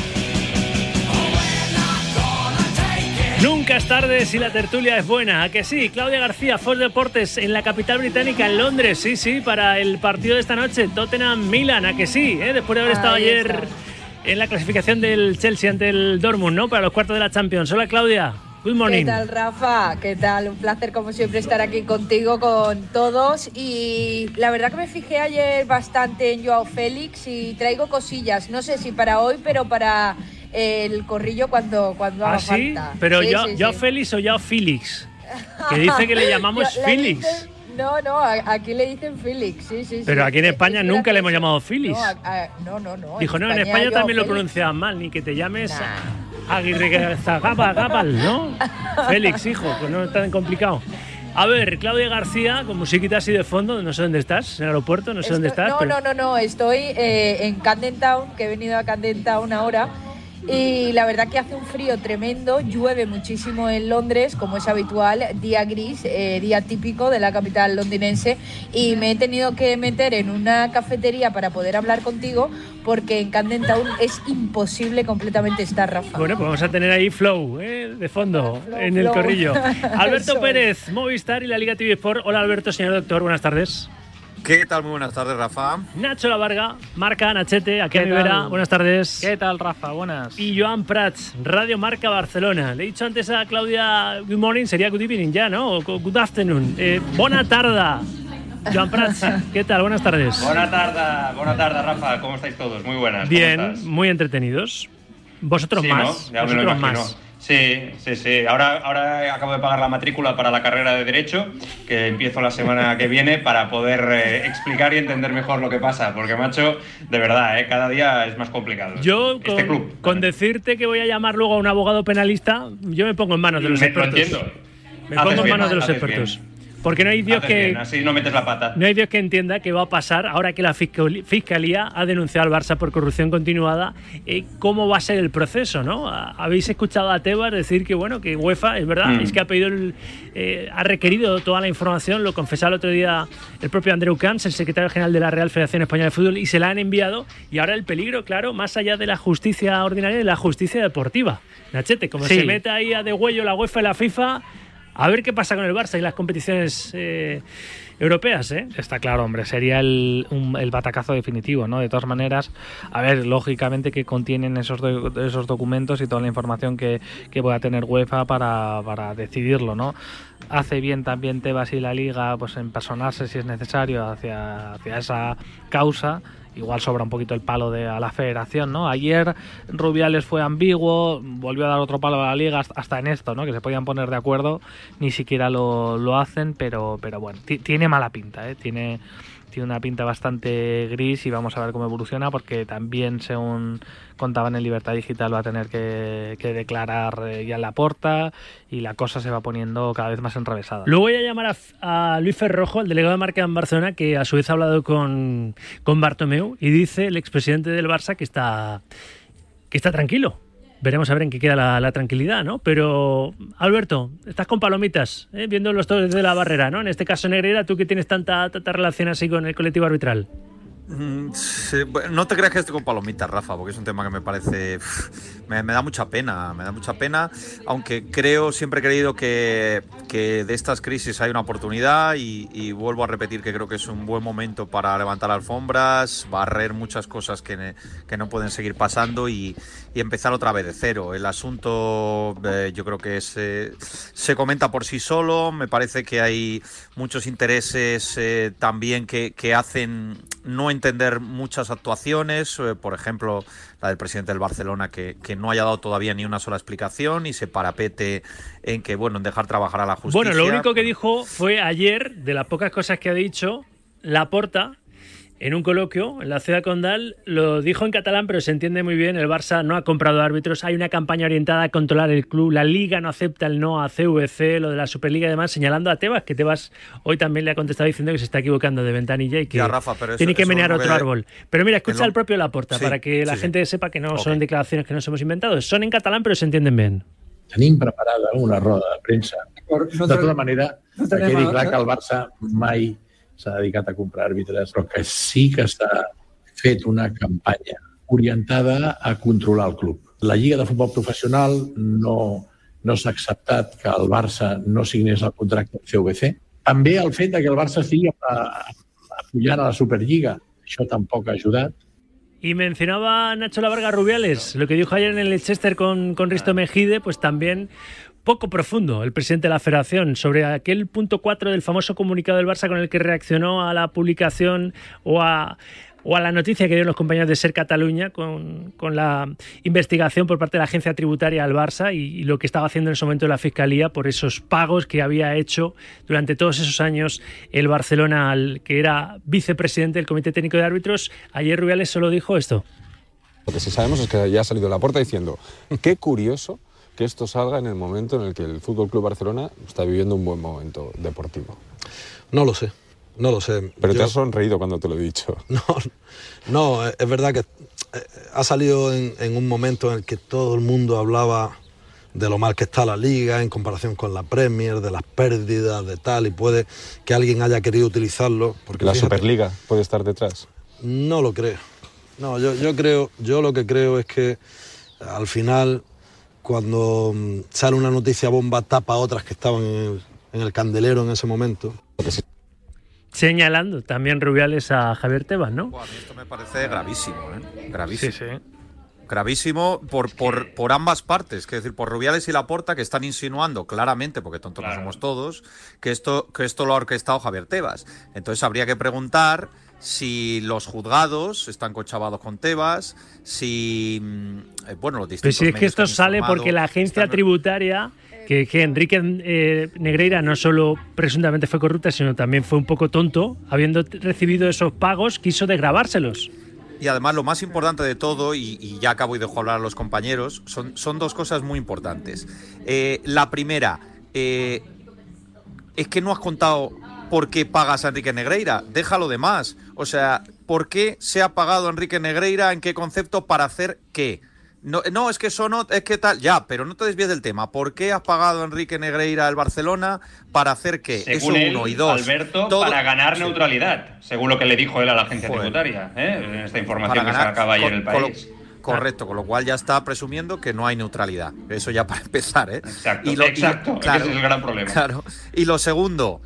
Nunca es tarde si la tertulia es buena. ¿A que sí? Claudia García, Fox Deportes en la capital británica, en Londres. Sí, sí, para el partido de esta noche, Tottenham-Milan. ¿A que sí? ¿Eh? Después de haber estado Ahí ayer está. en la clasificación del Chelsea ante el Dortmund, ¿no? Para los cuartos de la Champions. Hola, Claudia. Good morning. ¿Qué tal, Rafa? ¿Qué tal? Un placer, como siempre, estar aquí contigo, con todos. Y la verdad que me fijé ayer bastante en Joao Félix y traigo cosillas. No sé si para hoy, pero para el corrillo cuando, cuando haga ¿Ah, sí? falta. Pero Sí, ya, sí. Félix o ya Félix. Que dice que le llamamos Yo- Félix. no, no, aquí le dicen Félix, sí, sí. Pero sí. aquí en España es nunca le hemos llamado Félix. No, no, no, no. Dijo, no, en España también lo pronunciaban mal, ni que te llames Aguirre Zagaba, Gabal, ¿no? Félix, hijo, pues no es tan complicado. A ver, Claudia García, con musiquita así de fondo, no sé dónde estás, en el aeropuerto, no sé dónde estás. No, pero- no, no, no, estoy eh, en Camden Town, que he venido a Camden Town ahora. Y la verdad que hace un frío tremendo, llueve muchísimo en Londres, como es habitual, día gris, eh, día típico de la capital londinense. Y me he tenido que meter en una cafetería para poder hablar contigo, porque en Camden Town es imposible completamente estar, Rafa. Bueno, pues vamos a tener ahí flow, ¿eh? de fondo, en el flow. corrillo. Alberto. Pérez, Movistar y la Liga TV Sport. Hola Alberto, señor doctor, buenas tardes. ¿Qué tal? Muy buenas tardes, Rafa. Nacho La Varga, Marca Nachete, aquí a ¿Qué mi vera. tal? Buenas tardes. ¿Qué tal, Rafa? Buenas. Y Joan Prats, Radio Marca Barcelona. Le he dicho antes a Claudia Good morning, sería good evening ya, ¿no? O Good afternoon. Eh, bona tarda. Joan Prats, ¿qué tal? Buenas tardes. Buenas tardes, buenas tardes, Rafa. ¿Cómo estáis todos? Muy buenas. ¿cómo Bien, muy entretenidos. Vosotros Sí, más. ¿no? Ya me lo Vosotros más. Sí, sí, sí. Ahora, ahora acabo de pagar la matrícula para la carrera de Derecho, que empiezo la semana que viene para poder eh, explicar y entender mejor lo que pasa. Porque, macho, de verdad, eh, cada día es más complicado. Yo, este con, club. con decirte que voy a llamar luego a un abogado penalista, yo me pongo en manos de los Me- lo expertos. entiendo. Me Haces pongo en bien, manos de los expertos. bien. Porque no hay Dios que. bien, así no metes la pata. No hay Dios que entienda qué va a pasar ahora que la Fiscalía ha denunciado al Barça por corrupción continuada. eh, ¿Cómo va a ser el proceso? ¿no? Ha- Habéis escuchado a Tebas decir que bueno que UEFA, es verdad, Mm. es que ha pedido el- eh, ha requerido toda la información, lo confesaba el otro día el propio Andreu Camps, el secretario general de la Real Federación Española de Fútbol, y se la han enviado. Y ahora el peligro, claro, más allá de la justicia ordinaria, de la justicia deportiva. Nachete, como Sí. se mete ahí a de huello la UEFA y la FIFA, a ver qué pasa con el Barça y las competiciones eh, europeas, ¿eh? Está claro, hombre, sería el, un- el batacazo definitivo, ¿no? De todas maneras, a ver, lógicamente que contienen esos, esos documentos y toda la información que, que pueda tener UEFA para, para decidirlo, ¿no? Hace bien también Tebas y la Liga pues en personarse si es necesario hacia, hacia esa causa igual sobra un poquito el palo de a la federación, ¿no? Ayer Rubiales fue ambiguo, volvió a dar otro palo a la liga hasta en esto, ¿no? Que se podían poner de acuerdo, ni siquiera lo, lo hacen, pero, pero bueno, tiene mala pinta, ¿eh? Tiene tiene una pinta bastante gris y vamos a ver cómo evoluciona porque también según contaban en Libertad Digital va a tener que, declarar eh, ya la porta y la cosa se va poniendo cada vez más enrevesada. Luego voy a llamar a, Luis Ferrojo, el delegado de marca en Barcelona, que a su vez ha hablado con, con Bartomeu y dice el expresidente del Barça que está, que está tranquilo, veremos a ver en qué queda la, tranquilidad, ¿no? Pero, Alberto, estás con palomitas, ¿eh? viendo los todos desde la barrera, ¿no? En este caso, Negreira, tú que tienes tanta, relación así con el colectivo arbitral. Mm, no te creas que estoy con palomitas, Rafa, porque es un tema que me parece. Me, da mucha pena, me da mucha pena. Aunque creo, siempre he creído que, de estas crisis hay una oportunidad y, vuelvo a repetir que creo que es un buen momento para levantar alfombras, barrer muchas cosas que, no pueden seguir pasando y, empezar otra vez de cero. El asunto, eh, yo creo que se comenta por sí solo. Me parece que hay muchos intereses eh, también que, que hacen no entender muchas actuaciones, eh, por ejemplo, la del presidente del Barcelona, que, no haya dado todavía ni una sola explicación y se parapete en que, bueno, en dejar trabajar a la justicia. Bueno, lo único que dijo fue ayer, de las pocas cosas que ha dicho, la porta en un coloquio en la ciudad condal, lo dijo en catalán, pero se entiende muy bien, el Barça no ha comprado árbitros, hay una campaña orientada a controlar el club, la liga no acepta el no a CVC, lo de la Superliga y demás, señalando a Tebas, que Tebas hoy también le ha contestado diciendo que se está equivocando de ventanilla y que tiene que menear otro árbol. Pero mira, escucha al propio Laporta, para que la gente sepa que no son declaraciones que nos hemos inventado, son en catalán, pero se entienden bien. Tenim preparada una roda de premsa. De tota manera, no que quedi clar que el Barça mai s'ha dedicat a comprar àrbitres, però que sí que s'ha fet una campanya orientada a controlar el club. La Lliga de Futbol Professional no, no s'ha acceptat que el Barça no signés el contracte amb CVC. També el fet de que el Barça estigui apoyant a la Superliga, això tampoc ha ajudat. Y mencionaba Nacho Lavarga Rubiales, lo que dijo ayer en el Leicester con, con Risto Mejide, pues también poco profundo el presidente de la federación sobre aquel punto 4 del famoso comunicado del Barça con el que reaccionó a la publicación o a, o a la noticia que dieron los compañeros de Ser Cataluña con, la investigación por parte de la agencia tributaria al Barça y, lo que estaba haciendo en ese momento la Fiscalía por esos pagos que había hecho durante todos esos años el Barcelona, al, que era vicepresidente del Comité Técnico de Árbitros. Ayer Rubiales solo dijo esto. Lo que sí sabemos es que ya ha salido de la puerta diciendo, qué curioso que esto salga en el momento en el que el Fútbol Club Barcelona está viviendo un buen momento deportivo? No lo sé, no lo sé. Pero te has sonreído cuando te lo he dicho. No, no es verdad que eh, ha salido en, un momento en el que todo el mundo hablaba de lo mal que está la liga en comparación con la Premier, de las pérdidas, de tal, y puede que alguien haya querido utilizarlo. Porque ¿La Superliga puede estar detrás? No lo creo. No, yo, yo creo, yo lo que creo es que al final cuando mm, sale una noticia bomba tapa otras que estaban en el, candelero en ese momento. Señalando también Rubiales a Javier Tebas, ¿no? esto me parece gravísimo, ¿eh? Gravísimo. Sí, sí. Gravísimo por, por, por, ambas partes, que decir, por Rubiales y Laporta, que están insinuando claramente, porque tontos no somos todos, que esto, que esto lo ha orquestado Javier Tebas. Entonces habría que preguntar si los juzgados están cochabados con Tebas, si mm, eh, bueno los distintos. Pero si es que esto sale porque la agencia tributaria que, Enrique eh, Negreira no solo presuntamente fue corrupta, sino también fue un poco tonto, habiendo recibido esos pagos, quiso desgrabárselos. Y además lo más importante de todo, y, ya acabo y dejo hablar a los compañeros, son, son dos cosas muy importantes. Eh, la primera, es que no has contado por qué pagas a Enrique Negreira, déjalo de más. O sea, ¿por qué se ha pagado a Enrique Negreira? ¿En qué concepto? ¿Para hacer qué? No, no, es que eso no, es que tal, ya, pero no te desvíes del tema. ¿Por qué has pagado a Enrique Negreira al Barcelona? ¿Para hacer qué? Según eso uno y dos. Alberto, para ganar neutralidad, según lo que le dijo él a la agencia tributaria, ¿eh? en esta información que se acaba ayer en el país. Correcto, con lo cual ya está presumiendo que no hay neutralidad. Eso ya para empezar, ¿eh? Exacto, y lo, exacto, claro, ese es el gran problema. Claro. Y lo segundo,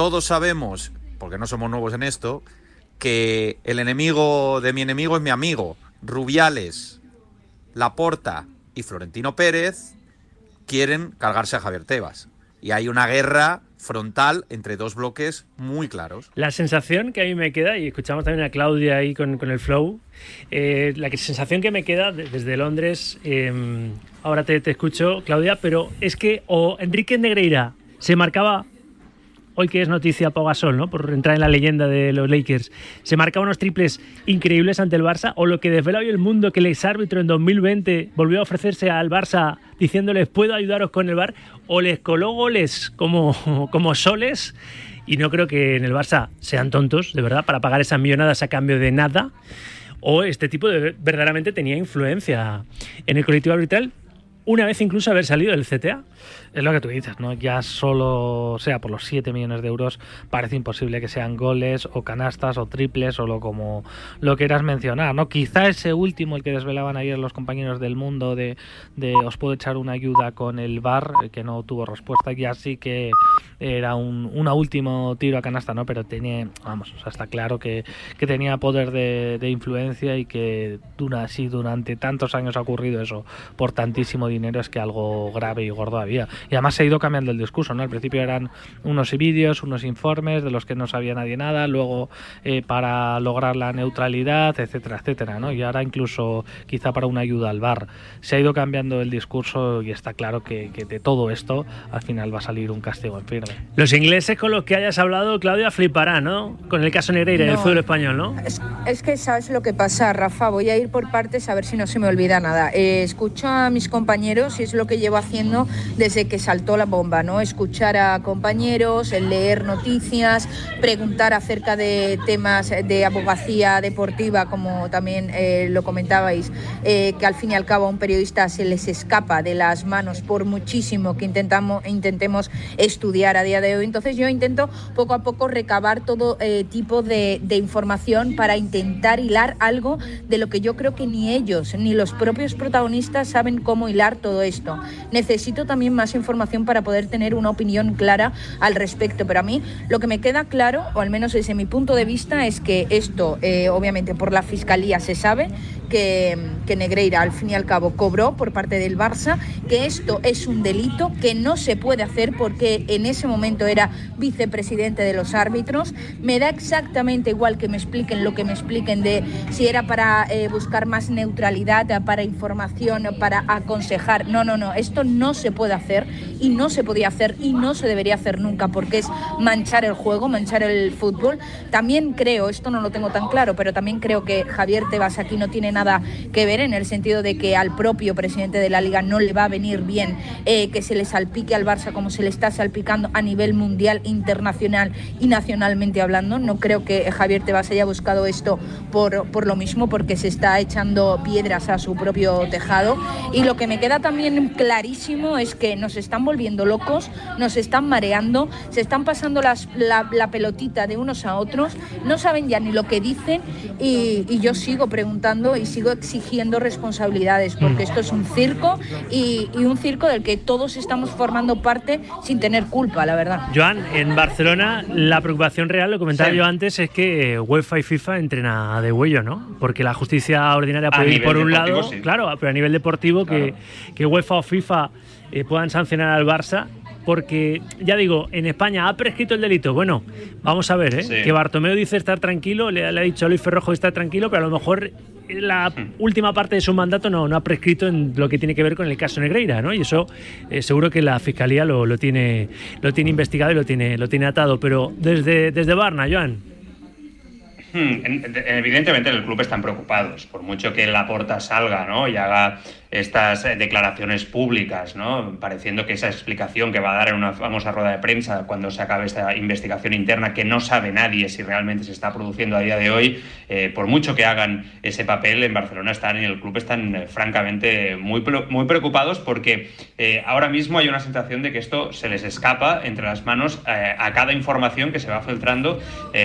todos sabemos, porque no somos nuevos en esto, que el enemigo de mi enemigo es mi amigo. Rubiales, Laporta y Florentino Pérez quieren cargarse a Javier Tebas. Y hay una guerra frontal entre dos bloques muy claros. La sensación que a mí me queda, y escuchamos también a Claudia ahí con, el flow, eh, la sensación que me queda desde Londres, eh, ahora te, escucho, Claudia, pero es que o Enrique Negreira se marcaba hoy que es noticia Pau Gasol, ¿no? Por entrar en la leyenda de los Lakers, se marcaba unos triples increíbles ante el Barça, o lo que desvela hoy el mundo, que el ex árbitro en 2020 volvió a ofrecerse al Barça diciéndoles, puedo ayudaros con el bar, o les coló goles como, como soles, y no creo que en el Barça sean tontos, de verdad, para pagar esas millonadas a cambio de nada, o este tipo de verdaderamente tenía influencia en el colectivo arbitral, una vez incluso haber salido del CTA. Es lo que tú dices, ¿no? Ya solo sea por los 7 millones de euros, parece imposible que sean goles o canastas o triples o lo como lo quieras mencionar, ¿no? Quizá ese último, el que desvelaban ayer los compañeros del mundo de, os puedo echar una ayuda con el bar, que no tuvo respuesta, ya sí que era un una último tiro a canasta, ¿no? Pero tenía, vamos, o sea, está claro que, que tenía poder de, de, influencia y que así durante tantos años ha ocurrido eso por tantísimo dinero es que algo grave y gordo había. Y además se ha ido cambiando el discurso, ¿no? Al principio eran unos vídeos, unos informes de los que no sabía nadie nada, luego eh, para lograr la neutralidad, etcétera, etcétera, ¿no? Y ahora incluso quizá para una ayuda al bar. Se ha ido cambiando el discurso y está claro que, que de todo esto al final va a salir un castigo en firme. Los ingleses con los que hayas hablado, Claudia, fliparán, ¿no? Con el caso Negreira no, del fútbol español, ¿no? Es, es, que sabes lo que pasa, Rafa. Voy a ir por partes a ver si no se me olvida nada. Eh, escucho a mis compañeros y es lo que llevo haciendo desde que saltó la bomba, ¿no? Escuchar a compañeros, leer noticias, preguntar acerca de temas de abogacía deportiva, como también eh, lo comentabais, eh, que al fin y al cabo a un periodista se les escapa de las manos por muchísimo que intentamos, intentemos estudiar a día de hoy. Entonces yo intento poco a poco recabar todo eh, tipo de información para intentar hilar algo de lo que yo creo que ni ellos ni los propios protagonistas saben cómo hilar todo esto. Necesito también más información para poder tener una opinión clara al respecto, pero a mí lo que me queda claro, o al menos desde mi punto de vista, es que esto, eh, obviamente por la Fiscalía se sabe, que, que, Negreira al fin y al cabo cobró por parte del Barça, que esto es un delito que no se puede hacer porque en ese momento era vicepresidente de los árbitros. Me da exactamente igual que me expliquen lo que me expliquen de si era para eh, buscar más neutralidad, para información, para aconsejar. No, no, no, esto no se puede hacer y no se podía hacer y no se debería hacer nunca porque es manchar el juego, manchar el fútbol. También creo, esto no lo tengo tan claro, pero también creo que Javier Tebas aquí no tiene nada que ver en el sentido de que al propio presidente de la liga no le va a venir bien eh, que se le salpique al Barça como se le está salpicando a nivel mundial, internacional y nacionalmente hablando. No creo que Javier Tebas haya buscado esto por, por lo mismo, porque se está echando piedras a su propio tejado. Y lo que me queda también clarísimo es que nos están volviendo locos, nos están mareando, se están pasando las, la, la, pelotita de unos a otros, no saben ya ni lo que dicen y, y yo sigo preguntando y sigo exigiendo responsabilidades, porque esto es un circo y, y, un circo del que todos estamos formando parte sin tener culpa, la verdad. Joan, en Barcelona la preocupación real, lo comentaba sí. yo antes, es que UEFA y FIFA entren a de huello, ¿no? Porque la justicia ordinaria puede ir por un lado, sí. claro, pero a nivel deportivo claro. que, que UEFA o FIFA eh, puedan sancionar al Barça porque ya digo, en España ha prescrito el delito. Bueno, vamos a ver, ¿eh? sí. que Bartomeu dice estar tranquilo, le, le, ha dicho a Luis Ferrojo estar tranquilo, pero a lo mejor la hmm. última parte de su mandato no, no, ha prescrito en lo que tiene que ver con el caso Negreira, ¿no? Y eso eh, seguro que la fiscalía lo, lo, tiene, lo tiene investigado y lo tiene, lo tiene atado. Pero desde, desde Barna, Joan. Hmm, evidentemente en el club están preocupados, por mucho que la porta salga ¿no? y haga estas declaraciones públicas, ¿no? pareciendo que esa explicación que va a dar en una famosa rueda de prensa cuando se acabe esta investigación interna, que no sabe nadie si realmente se está produciendo a día de hoy, eh, por mucho que hagan ese papel en Barcelona están en el club están eh, francamente muy, muy preocupados porque eh, ahora mismo hay una sensación de que esto se les escapa entre las manos eh, a cada información que se va filtrando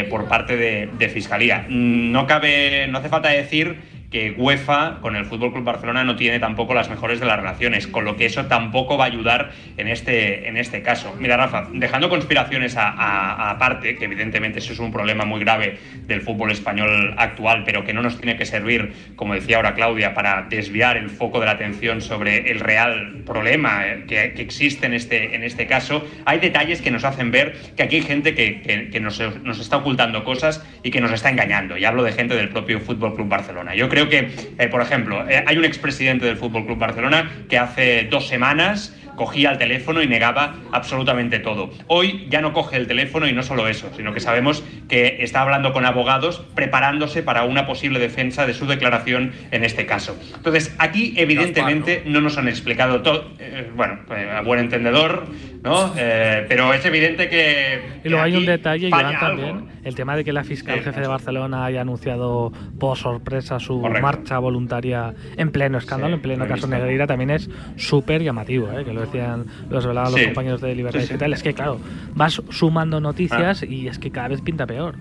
por parte de, de Fiscalía. No cabe, no hace falta decir que UEFA con el Fútbol Club Barcelona no tiene tampoco las mejores de las relaciones, con lo que eso tampoco va a ayudar en este, en este caso. Mira, Rafa, dejando conspiraciones aparte, que evidentemente eso es un problema muy grave del fútbol español actual, pero que no nos tiene que servir, como decía ahora Claudia, para desviar el foco de la atención sobre el real problema eh, que, existe en este, en este caso, hay detalles que nos hacen ver que aquí hay gente que, nos, nos, está ocultando cosas y que nos está engañando. Y hablo de gente del propio Fútbol Club Barcelona. Yo creo que, eh, por ejemplo, eh, hay un expresidente del Fútbol Club Barcelona que hace dos semanas cogía el teléfono y negaba absolutamente todo. Hoy ya no coge el teléfono y no solo eso, sino que sabemos que está hablando con abogados preparándose para una posible defensa de su declaración en este caso. Entonces, aquí evidentemente no nos han explicado todo, eh, bueno, eh, a buen entendedor, ¿no? Eh, pero es evidente que... Y luego hay un detalle, Joan, también, el tema de que la fiscal jefe de Barcelona haya anunciado por sorpresa su marcha voluntaria en pleno escándalo, en pleno caso Negreira, también es súper llamativo, ¿eh? que lo decían, los hablaban los compañeros de Libertad Digital, es que claro, vas sumando noticias ah. y es que cada vez pinta peor.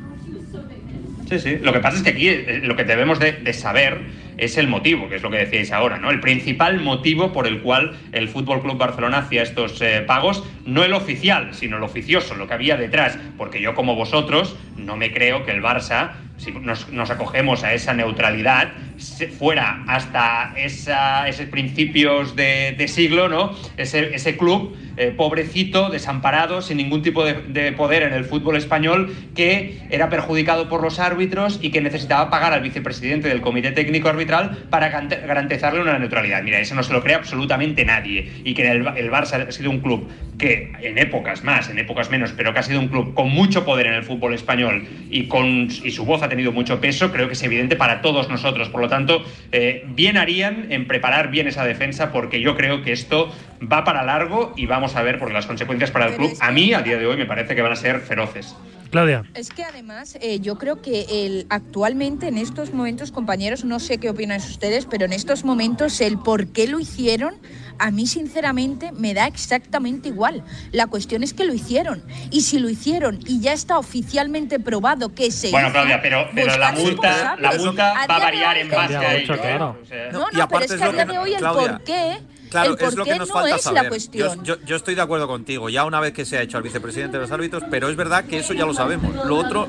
Sí, sí. Lo que pasa es que aquí eh, lo que debemos de, saber es el motivo, que es lo que decíais ahora, ¿no? El principal motivo por el cual el Fútbol Club Barcelona hacía estos eh, pagos, no el oficial, sino el oficioso, lo que había detrás, porque yo como vosotros no me creo que el Barça si nos, acogemos a esa neutralidad, fuera hasta esos principios de, siglo, ¿no? Ese, ese club eh, pobrecito, desamparado, sin ningún tipo de, poder en el fútbol español, que era perjudicado por los árbitros y que necesitaba pagar al vicepresidente del Comité Técnico Arbitral para garantizarle una neutralidad. Mira, eso no se lo cree absolutamente nadie. Y que el, el Barça ha sido un club que en épocas más, en épocas menos, pero que ha sido un club con mucho poder en el fútbol español y, con, y su voz ha tenido mucho peso, creo que es evidente para todos nosotros. Por lo tanto, eh, bien harían en preparar bien esa defensa, porque yo creo que esto va para largo y vamos a ver, porque las consecuencias para el club, a mí, a día de hoy, me parece que van a ser feroces. Claudia. Es que además, eh, yo creo que el, actualmente en estos momentos, compañeros, no sé qué opinan ustedes, pero en estos momentos el por qué lo hicieron a mí sinceramente me da exactamente igual. La cuestión es que lo hicieron. Y si lo hicieron y ya está oficialmente probado que se Bueno, Claudia, pero, pero la multa, la multa va a variar en base a ello. ¿eh? No, no, pero es que a día de hoy el por qué Claro, es lo que nos falta saber. Yo, yo, estoy de acuerdo contigo, ya una vez que se ha hecho al vicepresidente de los árbitros, pero es verdad que eso ya lo sabemos. Lo otro.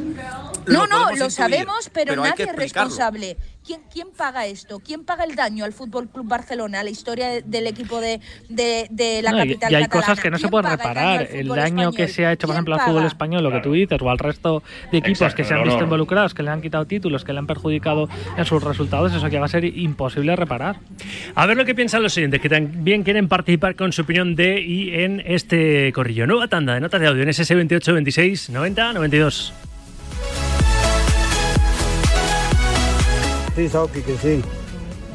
No, no, lo sabemos, pero, nadie es responsable. ¿Quién, ¿Quién paga esto? ¿Quién paga el daño al Fútbol Club Barcelona, a la historia del equipo de, de, la capital y, hay cosas que no se pueden reparar. El daño, que se ha hecho, por ejemplo, al fútbol español, lo que tú dices, o al resto de equipos que se han visto involucrados, que le han quitado títulos, que le han perjudicado en sus resultados, eso que va a ser imposible reparar. A ver lo que piensan los siguientes, que también quieren participar con su opinión de y en este corrillo. Nueva tanda de notas de audio en SS 28 26 90 92. Sí, Sauki, que sí.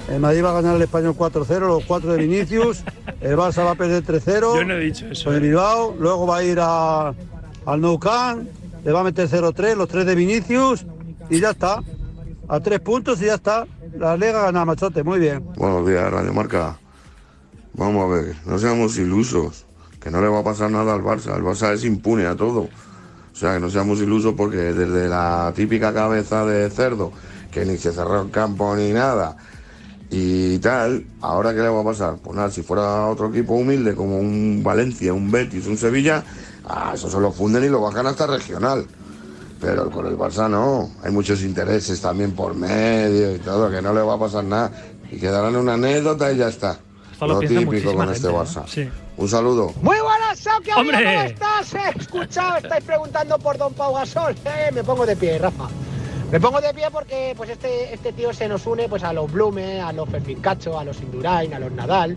El Madrid va a ganar el Español 4-0, los 4 de Vinicius. El Barça va a perder 3-0. Yo no he dicho eso. Con el ¿eh? Bilbao. Luego va a ir a, al Nou Camp. Le va a meter 0-3, los 3 de Vinicius. Y ya está. A 3 puntos y ya está. La Liga gana, machote. Muy bien. Buenos días, Radio Marca. Vamos a ver, no seamos ilusos. Que no le va a pasar nada al Barça. El Barça es impune a todo. O sea, que no seamos ilusos porque desde la típica cabeza de cerdo que ni se cerró el campo ni nada y tal, ¿ahora qué le va a pasar? Pues nada, si fuera otro equipo humilde como un Valencia, un Betis, un Sevilla, ah, eso se lo funden y lo bajan hasta regional. Pero con el Barça no, hay muchos intereses también por medio y todo, que no le va a pasar nada. Y quedarán una anécdota y ya está. lo, típico con este Barça. Un saludo. Muy buenas, ¿qué ¿cómo estás? He escuchado, estáis preguntando por Don Pau Gasol. Eh, me pongo de pie, Rafa. Me pongo de pie porque pues este, este tío se nos une pues a los Blume, a los Perfincacho, a los Indurain, a los Nadal.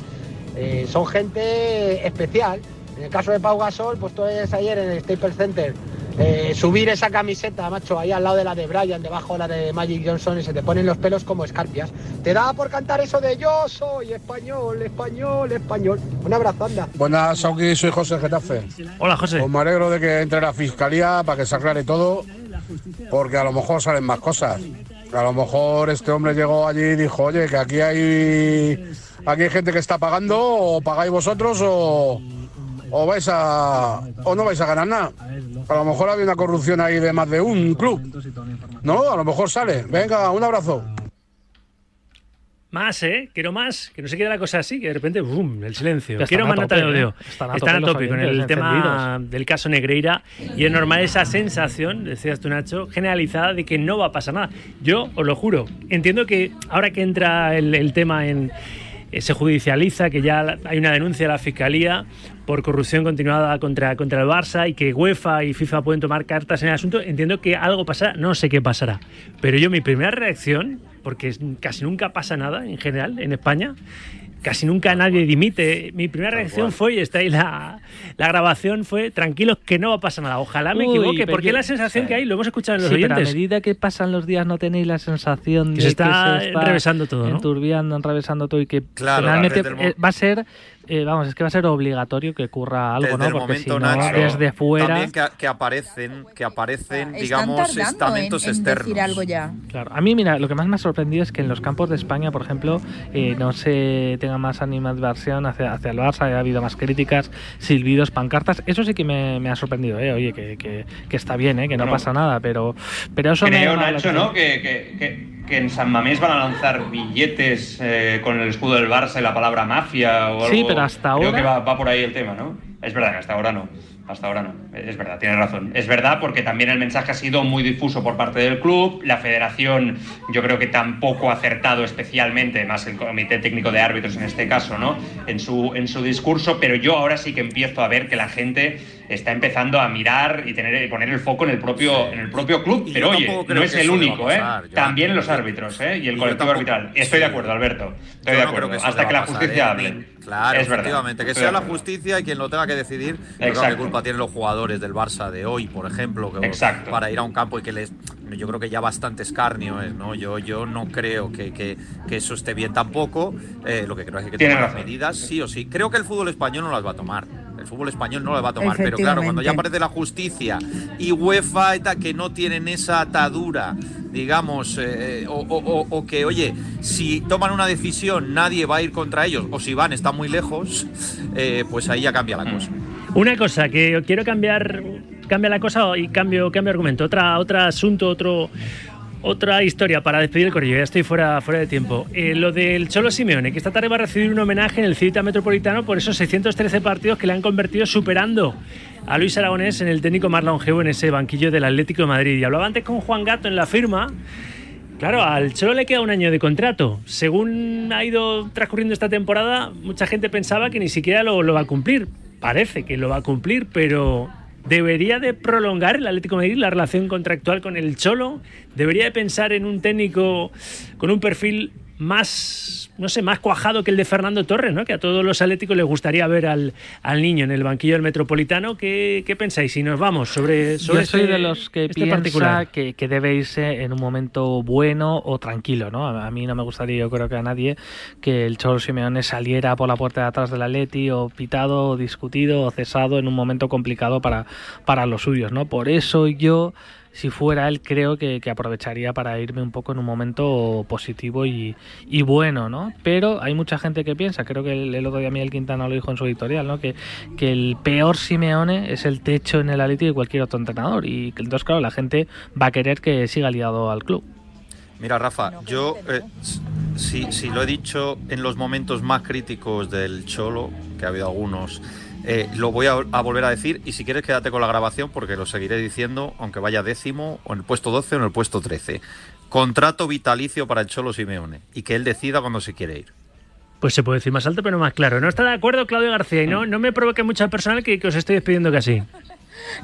Eh, son gente especial. En el caso de Pau Gasol, pues tú ves ayer en el Staples Center eh, subir esa camiseta, macho, ahí al lado de la de Brian, debajo de la de Magic Johnson y se te ponen los pelos como escarpias. Te da por cantar eso de yo soy español, español, español. Un abrazo, anda. Buenas, soy José Getafe. Hola, José. Pues me alegro de que entre la fiscalía para que se aclare todo porque a lo mejor salen más cosas. A lo mejor este hombre llegó allí y dijo, oye, que aquí hay, aquí hay gente que está pagando, o pagáis vosotros, o, o vais a, o no vais a ganar nada. A lo mejor había una corrupción ahí de más de un club. No, a lo mejor sale. Venga, un abrazo. Más, ¿eh? Quiero más. Que no se quede la cosa así, que de repente, ¡bum! El silencio. Están Quiero más tope, nota de ¿eh? odio. Están a Están a tope tope con el tema del caso Negreira. Y es normal esa sensación, decías tú, Nacho, generalizada de que no va a pasar nada. Yo os lo juro. Entiendo que ahora que entra el, el tema en. Eh, Se judicializa que ya hay una denuncia de la fiscalía por corrupción continuada contra, contra el Barça y que UEFA y FIFA pueden tomar cartas en el asunto. Entiendo que algo pasará, no sé qué pasará. Pero yo, mi primera reacción, porque casi nunca pasa nada en general en España, casi nunca nadie dimite. Mi primera reacción fue, y está ahí la, la grabación, fue tranquilos que no va a pasar nada. Ojalá me Uy, equivoque, porque yo- es la sensación que hay, lo hemos escuchado en los Sí, pero a oyentes. medida que pasan los días no tenéis la sensación Que de se está que se está enrevesando todo, ¿no? enturbiando, enrevesando todo y que Claro, finalmente eh, va a ser, eh, vamos, es que va a ser obligatorio que ocurra algo, Desde ¿no? el Porque si no, Nacho, desde fuera... También que, que aparecen, que aparecen, Están digamos, tardando en, estamentos en externos. decir algo ya. Claro, a mí, mira, lo que más me ha sorprendido es que en los campos de España, por ejemplo, eh, no se tenga más animadversión hacia, hacia el Barça, ha habido más críticas, silbidos, pancartas. Eso sí que me, me ha sorprendido, ¿eh? Oye, que, que, que está bien, ¿eh? Que no Bueno. pasa nada, pero, pero eso me Creo, la Nacho. ¿no? Que, que- que- en San Mamés van a lanzar billetes eh, con el escudo del Barça y la palabra mafia o algo. Sí, pero hasta Creo ahora- que va, va por ahí el tema, ¿no? Es verdad hasta ahora no. Hasta ahora no. Es verdad, tienes razón. Es verdad porque también el mensaje ha sido muy difuso por parte del club. La federación, yo creo que tampoco ha acertado especialmente, más el comité técnico de árbitros en este caso, ¿no? En su, en su discurso. Pero yo ahora sí que empiezo a ver que la gente está empezando a mirar y tener y poner el foco en el propio, en el propio club. Y Pero oye, no es el único, ¿eh? pasar. También los árbitros, ¿eh? Y el Y colectivo tampoco- arbitral. Estoy de acuerdo, Alberto. Estoy Yo de no acuerdo. que Hasta que la pasar, justicia ¿eh? hable. Claro, es verdad. efectivamente. Que sea la justicia y quien lo tenga que decidir. Yo creo Exacto. que culpa tienen los jugadores del Barça de hoy, por ejemplo, que Exacto. para ir a un campo y que les. Yo creo que ya bastante escarnio es, ¿no? Yo, yo no creo que, que- que eso esté bien tampoco. Eh, lo que creo es que que tomar razón. medidas, sí o sí. Creo que el fútbol español no las va a tomar. El fútbol español no las va a tomar. Pero claro, cuando ya aparece la justicia y UEFA y tal, que no tienen esa atadura, digamos, eh, o, o- o- o que, oye, si toman una decisión, nadie va a ir contra ellos, o si van, están muy lejos, eh, pues ahí ya cambia la cosa. Una cosa, que quiero cambiar, cambia la cosa y cambio, cambio argumento. Otra, otro asunto, otro, otra historia para despedir el corrillo. Ya estoy fuera, fuera de tiempo. Eh, lo del Cholo Simeone, que esta tarde va a recibir un homenaje en el Cita Metropolitano por esos 613 partidos que le han convertido superando a Luis Aragonés en el técnico más longevo en ese banquillo del Atlético de Madrid. Y hablaba antes con Juan Gato en la firma. Claro, al Cholo le queda un año de contrato. Según ha ido transcurriendo esta temporada, mucha gente pensaba que ni siquiera lo, lo va a cumplir. Parece que lo va a cumplir, pero ¿debería de prolongar el Atlético de Madrid la relación contractual con el Cholo? ¿Debería de pensar en un técnico con un perfil más, no sé, más cuajado que el de Fernando Torres, ¿no? Que a todos los atléticos les gustaría ver al, al niño en el banquillo del Metropolitano. ¿Qué, qué pensáis? Si nos vamos sobre, sobre Yo soy este- de los que este piensa particular. que, que debe irse en un momento bueno o tranquilo, ¿no? A, a mí no me gustaría, yo creo que a nadie, que el Cholo Simeone saliera por la puerta de atrás del Atleti o pitado, o discutido o cesado en un momento complicado para, para los suyos, ¿no? Por eso yo, si fuera él, creo que, que aprovecharía para irme un poco en un momento positivo y, y bueno, ¿no? Pero hay mucha gente que piensa, creo que el, el otro día Miguel Quintana lo dijo en su editorial, ¿no? Que, que el peor Simeone es el techo en el Atleti de cualquier otro entrenador y que entonces, claro, la gente va a querer que siga liado al club. Mira, Rafa, yo eh, s- si, si lo he dicho en los momentos más críticos del Cholo, que ha habido algunos, eh, lo voy a, a volver a decir y si quieres quédate con la grabación porque lo seguiré diciendo, aunque vaya décimo, o en el puesto 12 o en el puesto 13. Contrato vitalicio para el Cholo Simeone y que él decida cuando se quiere ir. Pues se puede decir más alto, pero más claro. ¿No está de acuerdo Claudio García? Y no, no me provoque mucha personal que, que os estoy despidiendo casi.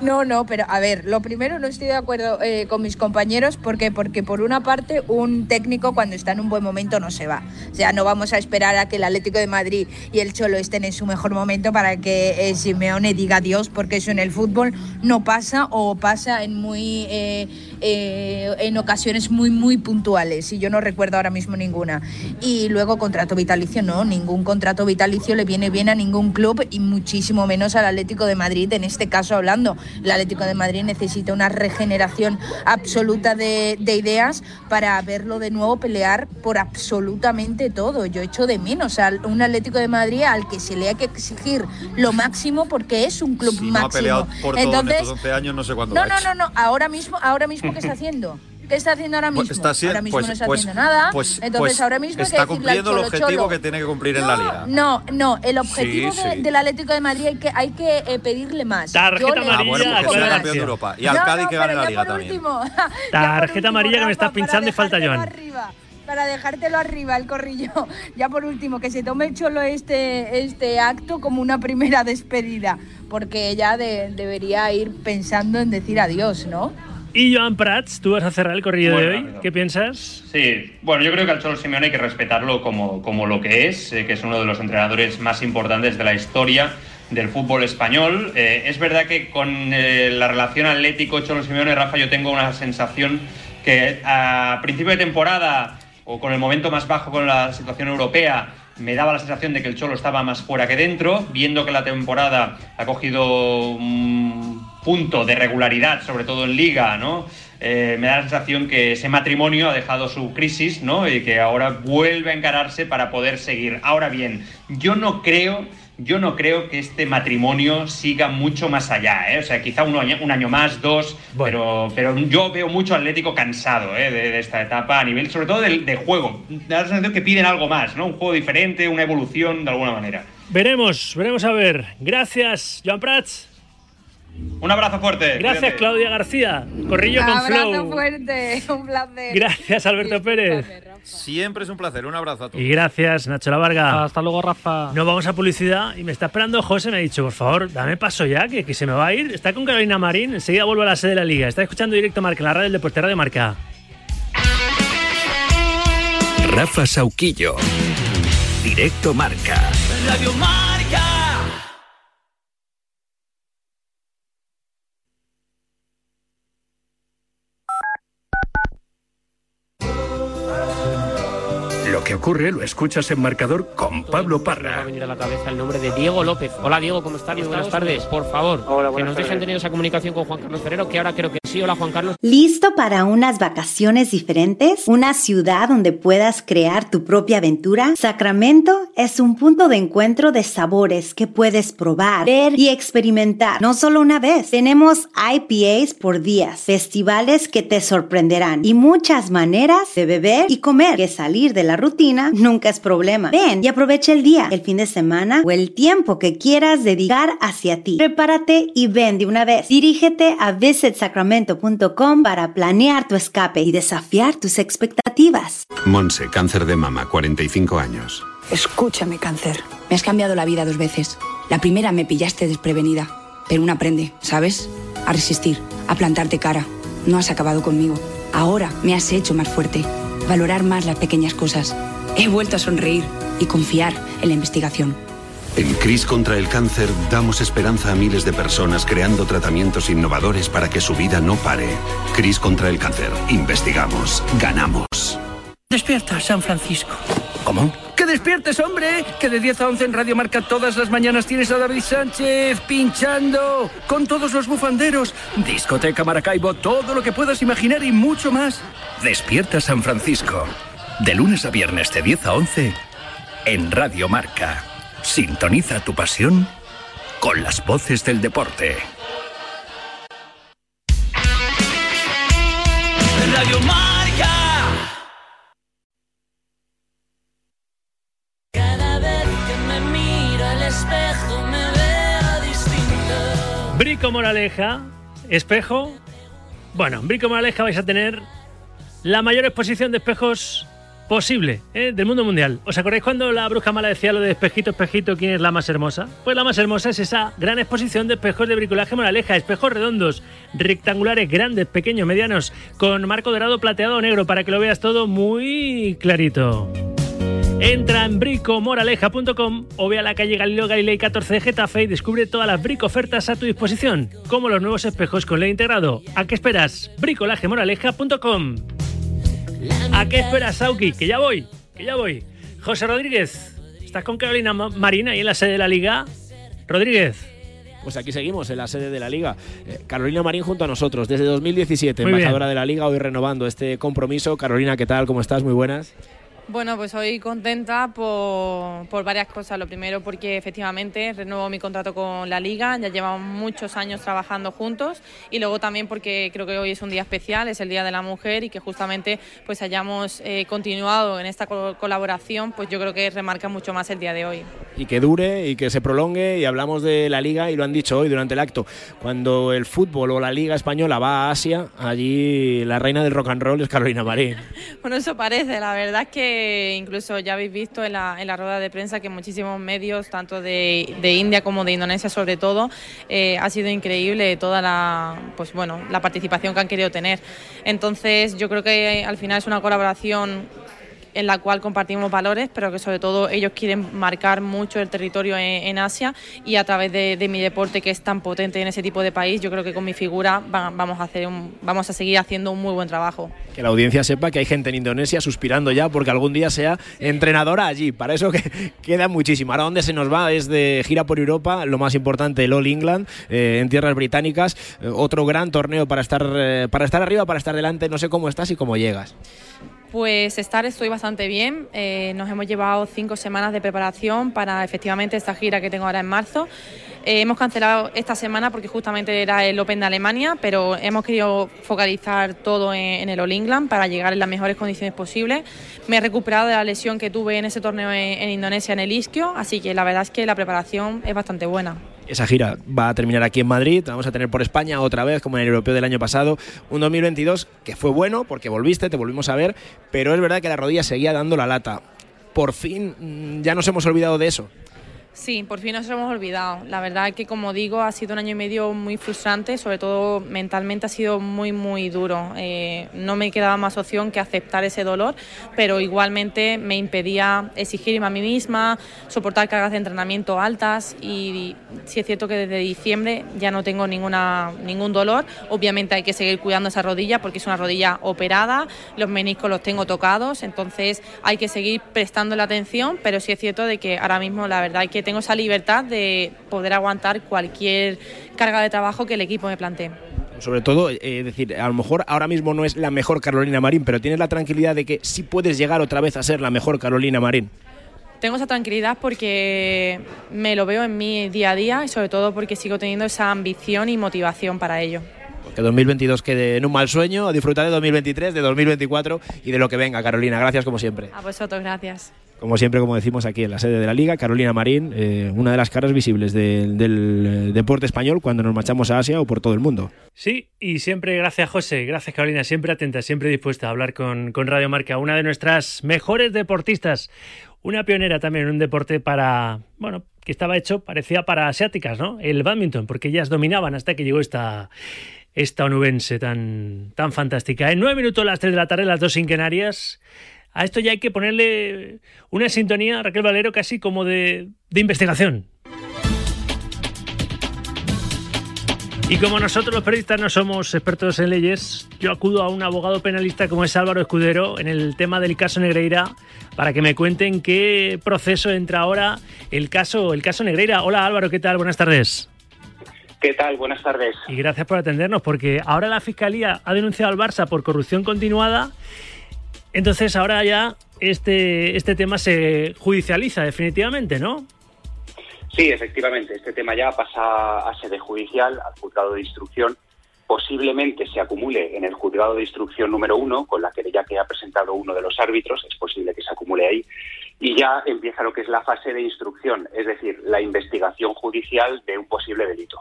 No, no, pero a ver, lo primero no estoy de acuerdo eh, con mis compañeros porque porque por una parte un técnico cuando está en un buen momento no se va. O sea, no vamos a esperar a que el Atlético de Madrid y el Cholo estén en su mejor momento para que eh, Simeone diga adiós, porque eso en el fútbol no pasa o pasa en muy eh, eh, en ocasiones muy muy puntuales y yo no recuerdo ahora mismo ninguna. Y luego contrato vitalicio, no, ningún contrato vitalicio le viene bien a ningún club y muchísimo menos al Atlético de Madrid en este caso hablando. El Atlético de Madrid necesita una regeneración absoluta de, de ideas para verlo de nuevo pelear por absolutamente todo. Yo echo de menos a un Atlético de Madrid al que se le hay que exigir lo máximo porque es un club Si no máximo. ha peleado por todo en estos 11 años, no sé cuándo no, ha no, no, no. Ahora mismo, ahora mismo, ¿qué está haciendo? ¿qué está haciendo ahora mismo? Pues está haciendo- ahora mismo pues- no está pues- haciendo nada. pues- Entonces pues ahora mismo hay que está decirle al cumpliendo el Cholo, objetivo Cholo, que tiene que cumplir en la liga. No, no, el objetivo Sí, de- sí. del Atlético de Madrid hay que, hay que eh, pedirle más. Tarjeta le- Ah, bueno, amarilla, pues que sea campeón de Europa. Y al No, Cádiz no, que gane la liga también. último, Tarjeta amarilla que me estás pinchando y falta Joan. arriba, para dejártelo arriba el corrillo. Ya por último, que se tome el cholo este, este acto como una primera despedida, porque ya de- debería ir pensando en decir adiós, ¿no? Y Joan Prats, tú vas a cerrar el corrillo Muy de hoy. rápido. ¿Qué piensas? Sí, bueno, yo creo que al Cholo Simeone hay que respetarlo como, como lo que es, eh, que es uno de los entrenadores más importantes de la historia del fútbol español. Eh, es verdad que con eh, la relación Atlético Cholo Simeone Rafa yo tengo una sensación que a principio de temporada o con el momento más bajo con la situación europea me daba la sensación de que el Cholo estaba más fuera que dentro, viendo que la temporada ha cogido un punto de regularidad, sobre todo en liga, ¿no? Eh, me da la sensación que ese matrimonio ha dejado su crisis, ¿no? Y que ahora vuelve a encararse para poder seguir. Ahora bien, yo no creo, yo no creo que este matrimonio siga mucho más allá, ¿eh? O sea, quizá un año, un año más, dos, pero, pero yo veo mucho Atlético cansado, ¿eh? De, de esta etapa a nivel, sobre todo del de juego. Me da la sensación que piden algo más, ¿no? Un juego diferente, una evolución de alguna manera. Veremos, veremos a ver. Gracias, Joan Prats. Un abrazo fuerte. Gracias, cuídate. Claudia García. Corrillo con Abrazo Flow. fuerte, un placer. Gracias, Alberto Pérez. Siempre es un placer. Un abrazo a todos. Y gracias, Nacho La Varga. Hasta luego, Rafa. Nos vamos a publicidad y me está esperando José. Me ha dicho, por favor, dame paso ya, que, que se me va a ir. Está con Carolina Marín. Enseguida vuelvo a la sede de la Liga. Está escuchando directo Marca, la radio del Deporte Radio Marca. Rafa Sauquillo. Directo Marca. Radio Marca. Lo que ocurre lo escuchas en marcador con Pablo Parra. va a venir a la cabeza el nombre de Diego López. Hola Diego, ¿cómo estás? Muy buenas tardes. Por favor, que buenas nos dejen tardes. tener esa comunicación con Juan Carlos Ferrero, que ahora creo que sí. Hola Juan Carlos. ¿Listo para unas vacaciones diferentes? ¿Una ciudad donde puedas crear tu propia aventura? Sacramento es un punto de encuentro de sabores que puedes probar, ver y experimentar. No solo una vez. Tenemos IPAs por días, festivales que te sorprenderán y muchas maneras de beber y comer. Que salir de la rutina nunca es problema. Ven y aprovecha el día, el fin de semana o el tiempo que quieras dedicar hacia ti. Prepárate y ven de una vez. Dirígete a visitsacramento.com para planear tu escape y desafiar tus expectativas. Monse, cáncer de mama, 45 años. Escúchame, cáncer. Me has cambiado la vida dos veces. La primera me pillaste desprevenida, pero uno aprende, ¿sabes? A resistir, a plantarte cara. No has acabado conmigo. Ahora me has hecho más fuerte, valorar más las pequeñas cosas. He vuelto a sonreír y confiar en la investigación. En CRIS contra el cáncer damos esperanza a miles de personas creando tratamientos innovadores para que su vida no pare. CRIS contra el cáncer. Investigamos. Ganamos. Despierta, San Francisco. ¿Cómo? ¡Que despiertes, hombre! Que de 10 a 11 en Radio Marca todas las mañanas tienes a David Sánchez pinchando con todos los bufanderos. Discoteca Maracaibo, todo lo que puedas imaginar y mucho más. Despierta San Francisco. De lunes a viernes de 10 a 11 en Radio Marca. Sintoniza tu pasión con las voces del deporte. Radio Marca. Cada vez que me miro al espejo me veo distinto. Brico Moraleja, espejo. Bueno, en Brico Moraleja vais a tener la mayor exposición de espejos posible ¿eh? del mundo mundial. ¿Os acordáis cuando la bruja mala decía lo de espejito, espejito, quién es la más hermosa? Pues la más hermosa es esa gran exposición de espejos de bricolaje Moraleja, espejos redondos, rectangulares, grandes, pequeños, medianos, con marco dorado, plateado o negro, para que lo veas todo muy clarito. Entra en bricomoraleja.com o ve a la calle Galileo Galilei 14 de Getafe y descubre todas las brico ofertas a tu disposición, como los nuevos espejos con LED integrado. ¿A qué esperas? bricolajemoraleja.com. ¿A qué esperas, Sauki? Que ya voy, que ya voy. José Rodríguez, ¿estás con Carolina Ma- Marina ahí en la sede de la Liga? Rodríguez. Pues aquí seguimos en la sede de la Liga. Eh, Carolina Marín junto a nosotros desde 2017, Muy bien. embajadora de la Liga, hoy renovando este compromiso. Carolina, ¿qué tal? ¿Cómo estás? Muy buenas. Bueno, pues hoy contenta por, por, varias cosas. Lo primero porque efectivamente renuevo mi contrato con la liga, ya llevamos muchos años trabajando juntos y luego también porque creo que hoy es un día especial, es el Día de la Mujer y que justamente pues hayamos eh, continuado en esta co colaboración, pues yo creo que remarca mucho más el día de hoy. Y que dure y que se prolongue y hablamos de la liga y lo han dicho hoy durante el acto. Cuando el fútbol o la liga española va a Asia, allí la reina del rock and roll es Carolina Marín. bueno, eso parece, la verdad es que incluso ya habéis visto en la, en la rueda de prensa que muchísimos medios, tanto de, de India como de Indonesia sobre todo, eh, ha sido increíble toda la, pues bueno, la participación que han querido tener. Entonces yo creo que al final es una colaboración en la cual compartimos valores, pero que sobre todo ellos quieren marcar mucho el territorio en, Asia y a través de, mi deporte que es tan potente en ese tipo de país, yo creo que con mi figura va, vamos, a hacer un, vamos a seguir haciendo un muy buen trabajo. Que la audiencia sepa que hay gente en Indonesia suspirando ya porque algún día sea entrenadora allí, para eso que queda muchísimo. Ahora donde se nos va es de gira por Europa, lo más importante, el All England, eh, en tierras británicas, eh, otro gran torneo para estar, eh, para estar arriba, para estar delante, no sé cómo estás y cómo llegas. Pues estar estoy bastante bien. Eh, nos hemos llevado cinco semanas de preparación para efectivamente esta gira que tengo ahora en marzo. Eh, hemos cancelado esta semana porque justamente era el Open de Alemania, pero hemos querido focalizar todo en, el All England para llegar en las mejores condiciones posibles. Me he recuperado de la lesión que tuve en ese torneo en, en Indonesia, en el Isquio, así que la verdad es que la preparación es bastante buena esa gira va a terminar aquí en Madrid, vamos a tener por España otra vez, como en el europeo del año pasado, un 2022 que fue bueno porque volviste, te volvimos a ver, pero es verdad que la rodilla seguía dando la lata. Por fin mm, ya nos hemos olvidado de eso. Sí, por fin nos hemos olvidado. La verdad que, como digo, ha sido un año y medio muy frustrante, sobre todo mentalmente ha sido muy, muy duro. Eh, no me quedaba más opción que aceptar ese dolor, pero igualmente me impedía exigirme a mí misma, soportar cargas de entrenamiento altas y sí es cierto que desde diciembre ya no tengo ninguna, ningún dolor. Obviamente hay que seguir cuidando esa rodilla porque es una rodilla operada, los meniscos los tengo tocados, entonces hay que seguir prestando la atención, pero sí es cierto de que ahora mismo la verdad es que tengo esa libertad de poder aguantar cualquier carga de trabajo que el equipo me plantee. Sobre todo, eh, decir, a lo mejor ahora mismo no es la mejor Carolina Marín, pero tienes la tranquilidad de que sí puedes llegar otra vez a ser la mejor Carolina Marín. Tengo esa tranquilidad porque me lo veo en mi día a día y sobre todo porque sigo teniendo esa ambición y motivación para ello. Que 2022 quede en un mal sueño, a disfrutar de 2023, de 2024 y de lo que venga, Carolina. Gracias como siempre. A vosotros, gracias. Como siempre, como decimos aquí en la sede de la Liga, Carolina Marín, eh, una de las caras visibles de, del deporte español cuando nos marchamos a Asia o por todo el mundo. Sí, y siempre gracias José, gracias Carolina, siempre atenta, siempre dispuesta a hablar con, con Radio Marca, una de nuestras mejores deportistas, una pionera también en un deporte para, bueno, que estaba hecho, parecía para asiáticas, ¿no? El badminton, porque ellas dominaban hasta que llegó esta esta onubense tan, tan fantástica. En nueve minutos, las tres de la tarde, las dos en Canarias. A esto ya hay que ponerle una sintonía, Raquel Valero, casi como de, de investigación. Y como nosotros los periodistas no somos expertos en leyes, yo acudo a un abogado penalista como es Álvaro Escudero en el tema del caso Negreira para que me cuenten qué proceso entra ahora el caso, el caso Negreira. Hola Álvaro, ¿qué tal? Buenas tardes. ¿Qué tal? Buenas tardes. Y gracias por atendernos, porque ahora la Fiscalía ha denunciado al Barça por corrupción continuada. Entonces ahora ya este, este tema se judicializa definitivamente, ¿no? Sí, efectivamente. Este tema ya pasa a sede judicial, al juzgado de instrucción. Posiblemente se acumule en el juzgado de instrucción número uno, con la querella que ha presentado uno de los árbitros. Es posible que se acumule ahí y ya empieza lo que es la fase de instrucción, es decir, la investigación judicial de un posible delito.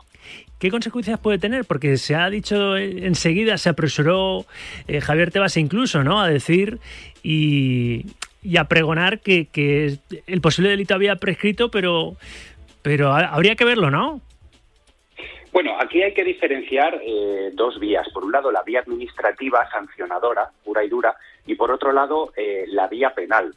¿Qué consecuencias puede tener? Porque se ha dicho enseguida, se apresuró eh, Javier Tebas incluso, ¿no? A decir y, a pregonar que, que, el posible delito había prescrito, pero, pero habría que verlo, ¿no? Bueno, aquí hay que diferenciar eh, dos vías. Por un lado, la vía administrativa sancionadora, pura y dura, y por otro lado, eh, la vía penal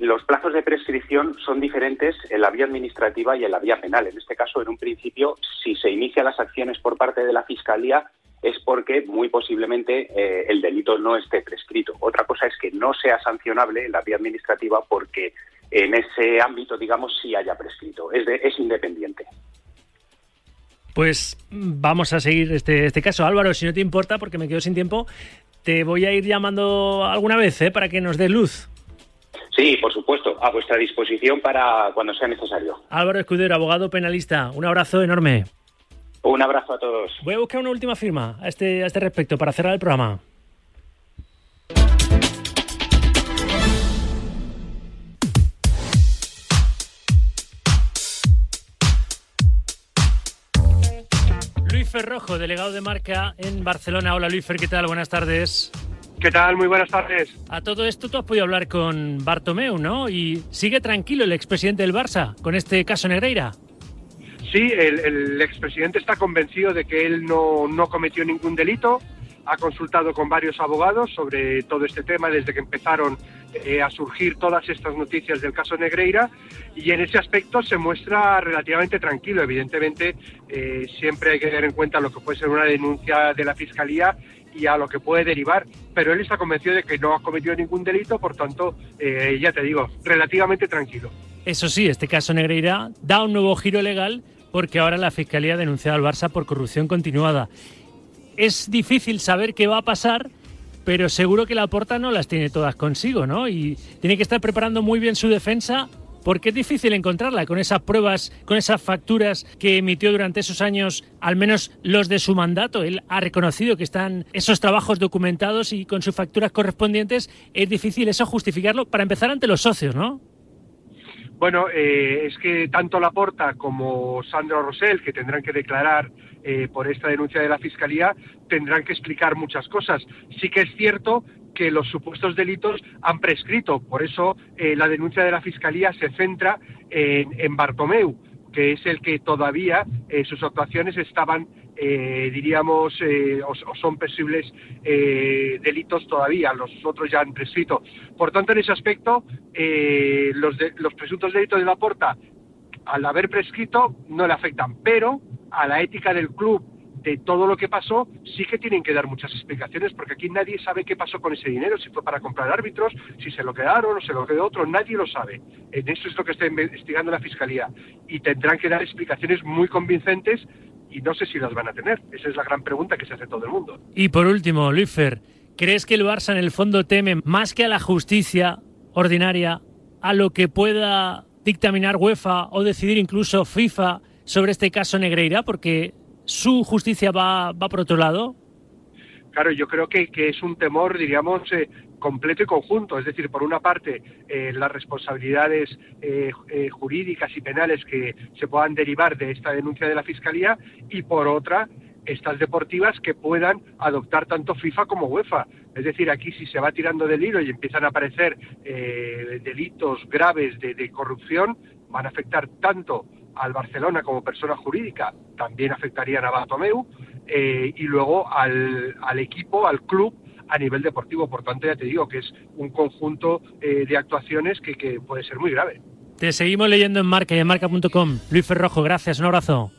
los plazos de prescripción son diferentes en la vía administrativa y en la vía penal. En este caso, en un principio, si se inician las acciones por parte de la Fiscalía, es porque muy posiblemente eh, el delito no esté prescrito. Otra cosa es que no sea sancionable en la vía administrativa porque en ese ámbito, digamos, sí haya prescrito. Es, de, es independiente. Pues vamos a seguir este, este caso. Álvaro, si no te importa, porque me quedo sin tiempo, te voy a ir llamando alguna vez ¿eh? para que nos dé luz. Sí, por supuesto, a vuestra disposición para cuando sea necesario. Álvaro Escudero, abogado penalista, un abrazo enorme. Un abrazo a todos. Voy a buscar una última firma a este, a este respecto para cerrar el programa. Luis Ferrojo, delegado de marca en Barcelona. Hola Luis Fer, ¿qué tal? Buenas tardes. ¿Qué tal? Muy buenas tardes. A todo esto tú has podido hablar con Bartomeu, ¿no? Y sigue tranquilo el expresidente del Barça con este caso Negreira. Sí, el, el expresidente está convencido de que él no, no cometió ningún delito. Ha consultado con varios abogados sobre todo este tema desde que empezaron eh, a surgir todas estas noticias del caso Negreira y en ese aspecto se muestra relativamente tranquilo. Evidentemente, eh, siempre hay que tener en cuenta lo que puede ser una denuncia de la Fiscalía y a lo que puede derivar, pero él está convencido de que no ha cometido ningún delito, por tanto, eh, ya te digo, relativamente tranquilo. Eso sí, este caso Negreira da un nuevo giro legal porque ahora la Fiscalía ha denunciado al Barça por corrupción continuada. Es difícil saber qué va a pasar, pero seguro que la Porta no las tiene todas consigo, ¿no? Y tiene que estar preparando muy bien su defensa porque es difícil encontrarla con esas pruebas, con esas facturas que emitió durante esos años, al menos los de su mandato. Él ha reconocido que están esos trabajos documentados y con sus facturas correspondientes. Es difícil eso justificarlo para empezar ante los socios, ¿no? Bueno, eh, es que tanto Laporta como Sandro Rosell, que tendrán que declarar eh, por esta denuncia de la Fiscalía, tendrán que explicar muchas cosas. Sí que es cierto que los supuestos delitos han prescrito, por eso eh, la denuncia de la Fiscalía se centra en, en Bartomeu, que es el que todavía eh, sus actuaciones estaban, diríamos, o, o, son posibles delitos todavía, los otros ya han prescrito. Por tanto, en ese aspecto, los, los presuntos delitos de la Porta, al haber prescrito, no le afectan, pero a la ética del club de todo lo que pasó, sí que tienen que dar muchas explicaciones, porque aquí nadie sabe qué pasó con ese dinero, si fue para comprar árbitros, si se lo quedaron o se lo quedó otro, nadie lo sabe. En eso es lo que está investigando la Fiscalía. Y tendrán que dar explicaciones muy convincentes y no sé si las van a tener. Esa es la gran pregunta que se hace todo el mundo. Y por último, Luisfer, ¿crees que el Barça en el fondo teme más que a la justicia ordinaria, a lo que pueda dictaminar UEFA o decidir incluso FIFA sobre este caso Negreira? Porque su justicia va, va por otro lado? Claro, yo creo que, que es un temor, diríamos, eh, completo y conjunto. Es decir, por una parte, eh, las responsabilidades eh, jurídicas y penales que se puedan derivar de esta denuncia de la Fiscalía y por otra, estas deportivas que puedan adoptar tanto FIFA como UEFA. Es decir, aquí si se va tirando del hilo y empiezan a aparecer delitos graves de, de corrupción, van a afectar tanto al Barcelona como persona jurídica también afectarían a Bartomeu eh, y luego al, al, equipo, al club a nivel deportivo. Por tanto, ya te digo que es un conjunto eh, de actuaciones que, que, puede ser muy grave. Te seguimos leyendo en marca y en marca.com. Luis Ferrojo, gracias, un abrazo.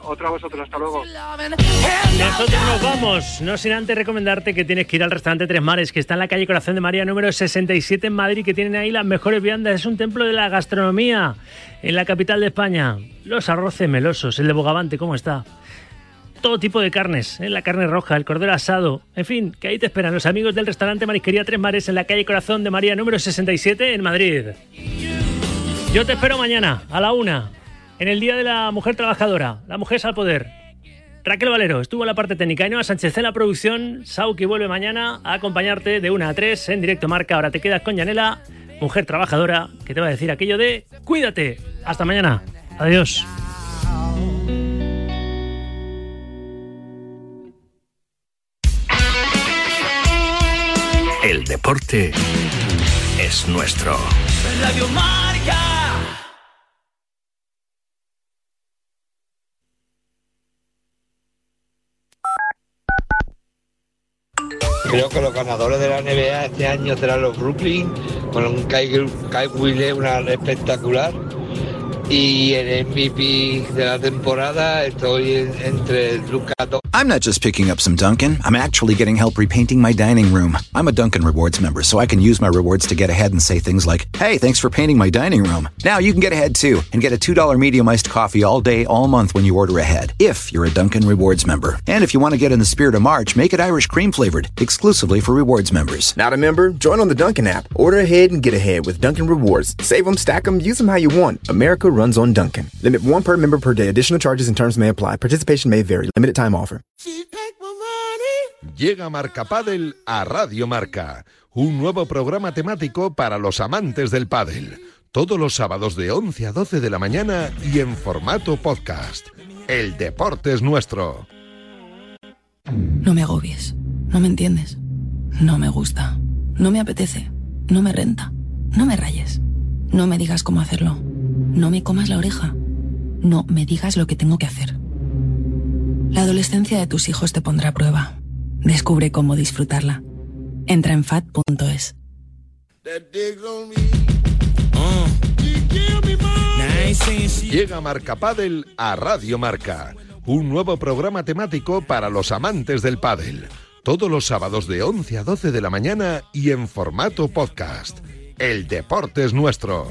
Otra a vosotros, hasta luego. Nosotros nos vamos, no sin antes recomendarte que tienes que ir al restaurante Tres Mares, que está en la calle Corazón de María número 67 en Madrid, que tienen ahí las mejores viandas. Es un templo de la gastronomía en la capital de España. Los arroces melosos, el de Bogavante, ¿cómo está? Todo tipo de carnes, ¿eh? la carne roja, el cordero asado, en fin, que ahí te esperan los amigos del restaurante Marisquería Tres Mares en la calle Corazón de María número 67 en Madrid. Yo te espero mañana a la una en el Día de la Mujer Trabajadora, la mujer es al poder. Raquel Valero estuvo en la parte técnica, Ainhoa Sánchez en la producción, Sauki vuelve mañana a acompañarte de 1 a 3 en directo marca. Ahora te quedas con Yanela, mujer trabajadora, que te va a decir aquello de cuídate. Hasta mañana. Adiós. El deporte es nuestro. Creo que los ganadores de la NBA este año serán los Brooklyn, con un Kai, Kai Wille, una espectacular. Y el MVP de la temporada estoy en- entre Doncic I'm not just picking up some Dunkin', I'm actually getting help repainting my dining room. I'm a Dunkin' Rewards member, so I can use my rewards to get ahead and say things like, hey, thanks for painting my dining room. Now you can get ahead too and get a $2 medium iced coffee all day, all month when you order ahead, if you're a Dunkin' Rewards member. And if you want to get in the spirit of March, make it Irish cream flavored, exclusively for rewards members. Not a member? Join on the Dunkin' app. Order ahead and get ahead with Dunkin' Rewards. Save them, stack them, use them how you want. America runs on Dunkin'. Limit one per member per day. Additional charges and terms may apply. Participation may vary. Limited time offer. Llega Marca Padel a Radio Marca, un nuevo programa temático para los amantes del pádel. Todos los sábados de 11 a 12 de la mañana y en formato podcast. El deporte es nuestro. No me agobies. No me entiendes. No me gusta. No me apetece. No me renta. No me rayes. No me digas cómo hacerlo. No me comas la oreja. No me digas lo que tengo que hacer. La adolescencia de tus hijos te pondrá a prueba. Descubre cómo disfrutarla. Entra en fat.es. Llega Marca Padel a Radio Marca, un nuevo programa temático para los amantes del pádel. Todos los sábados de 11 a 12 de la mañana y en formato podcast. El deporte es nuestro.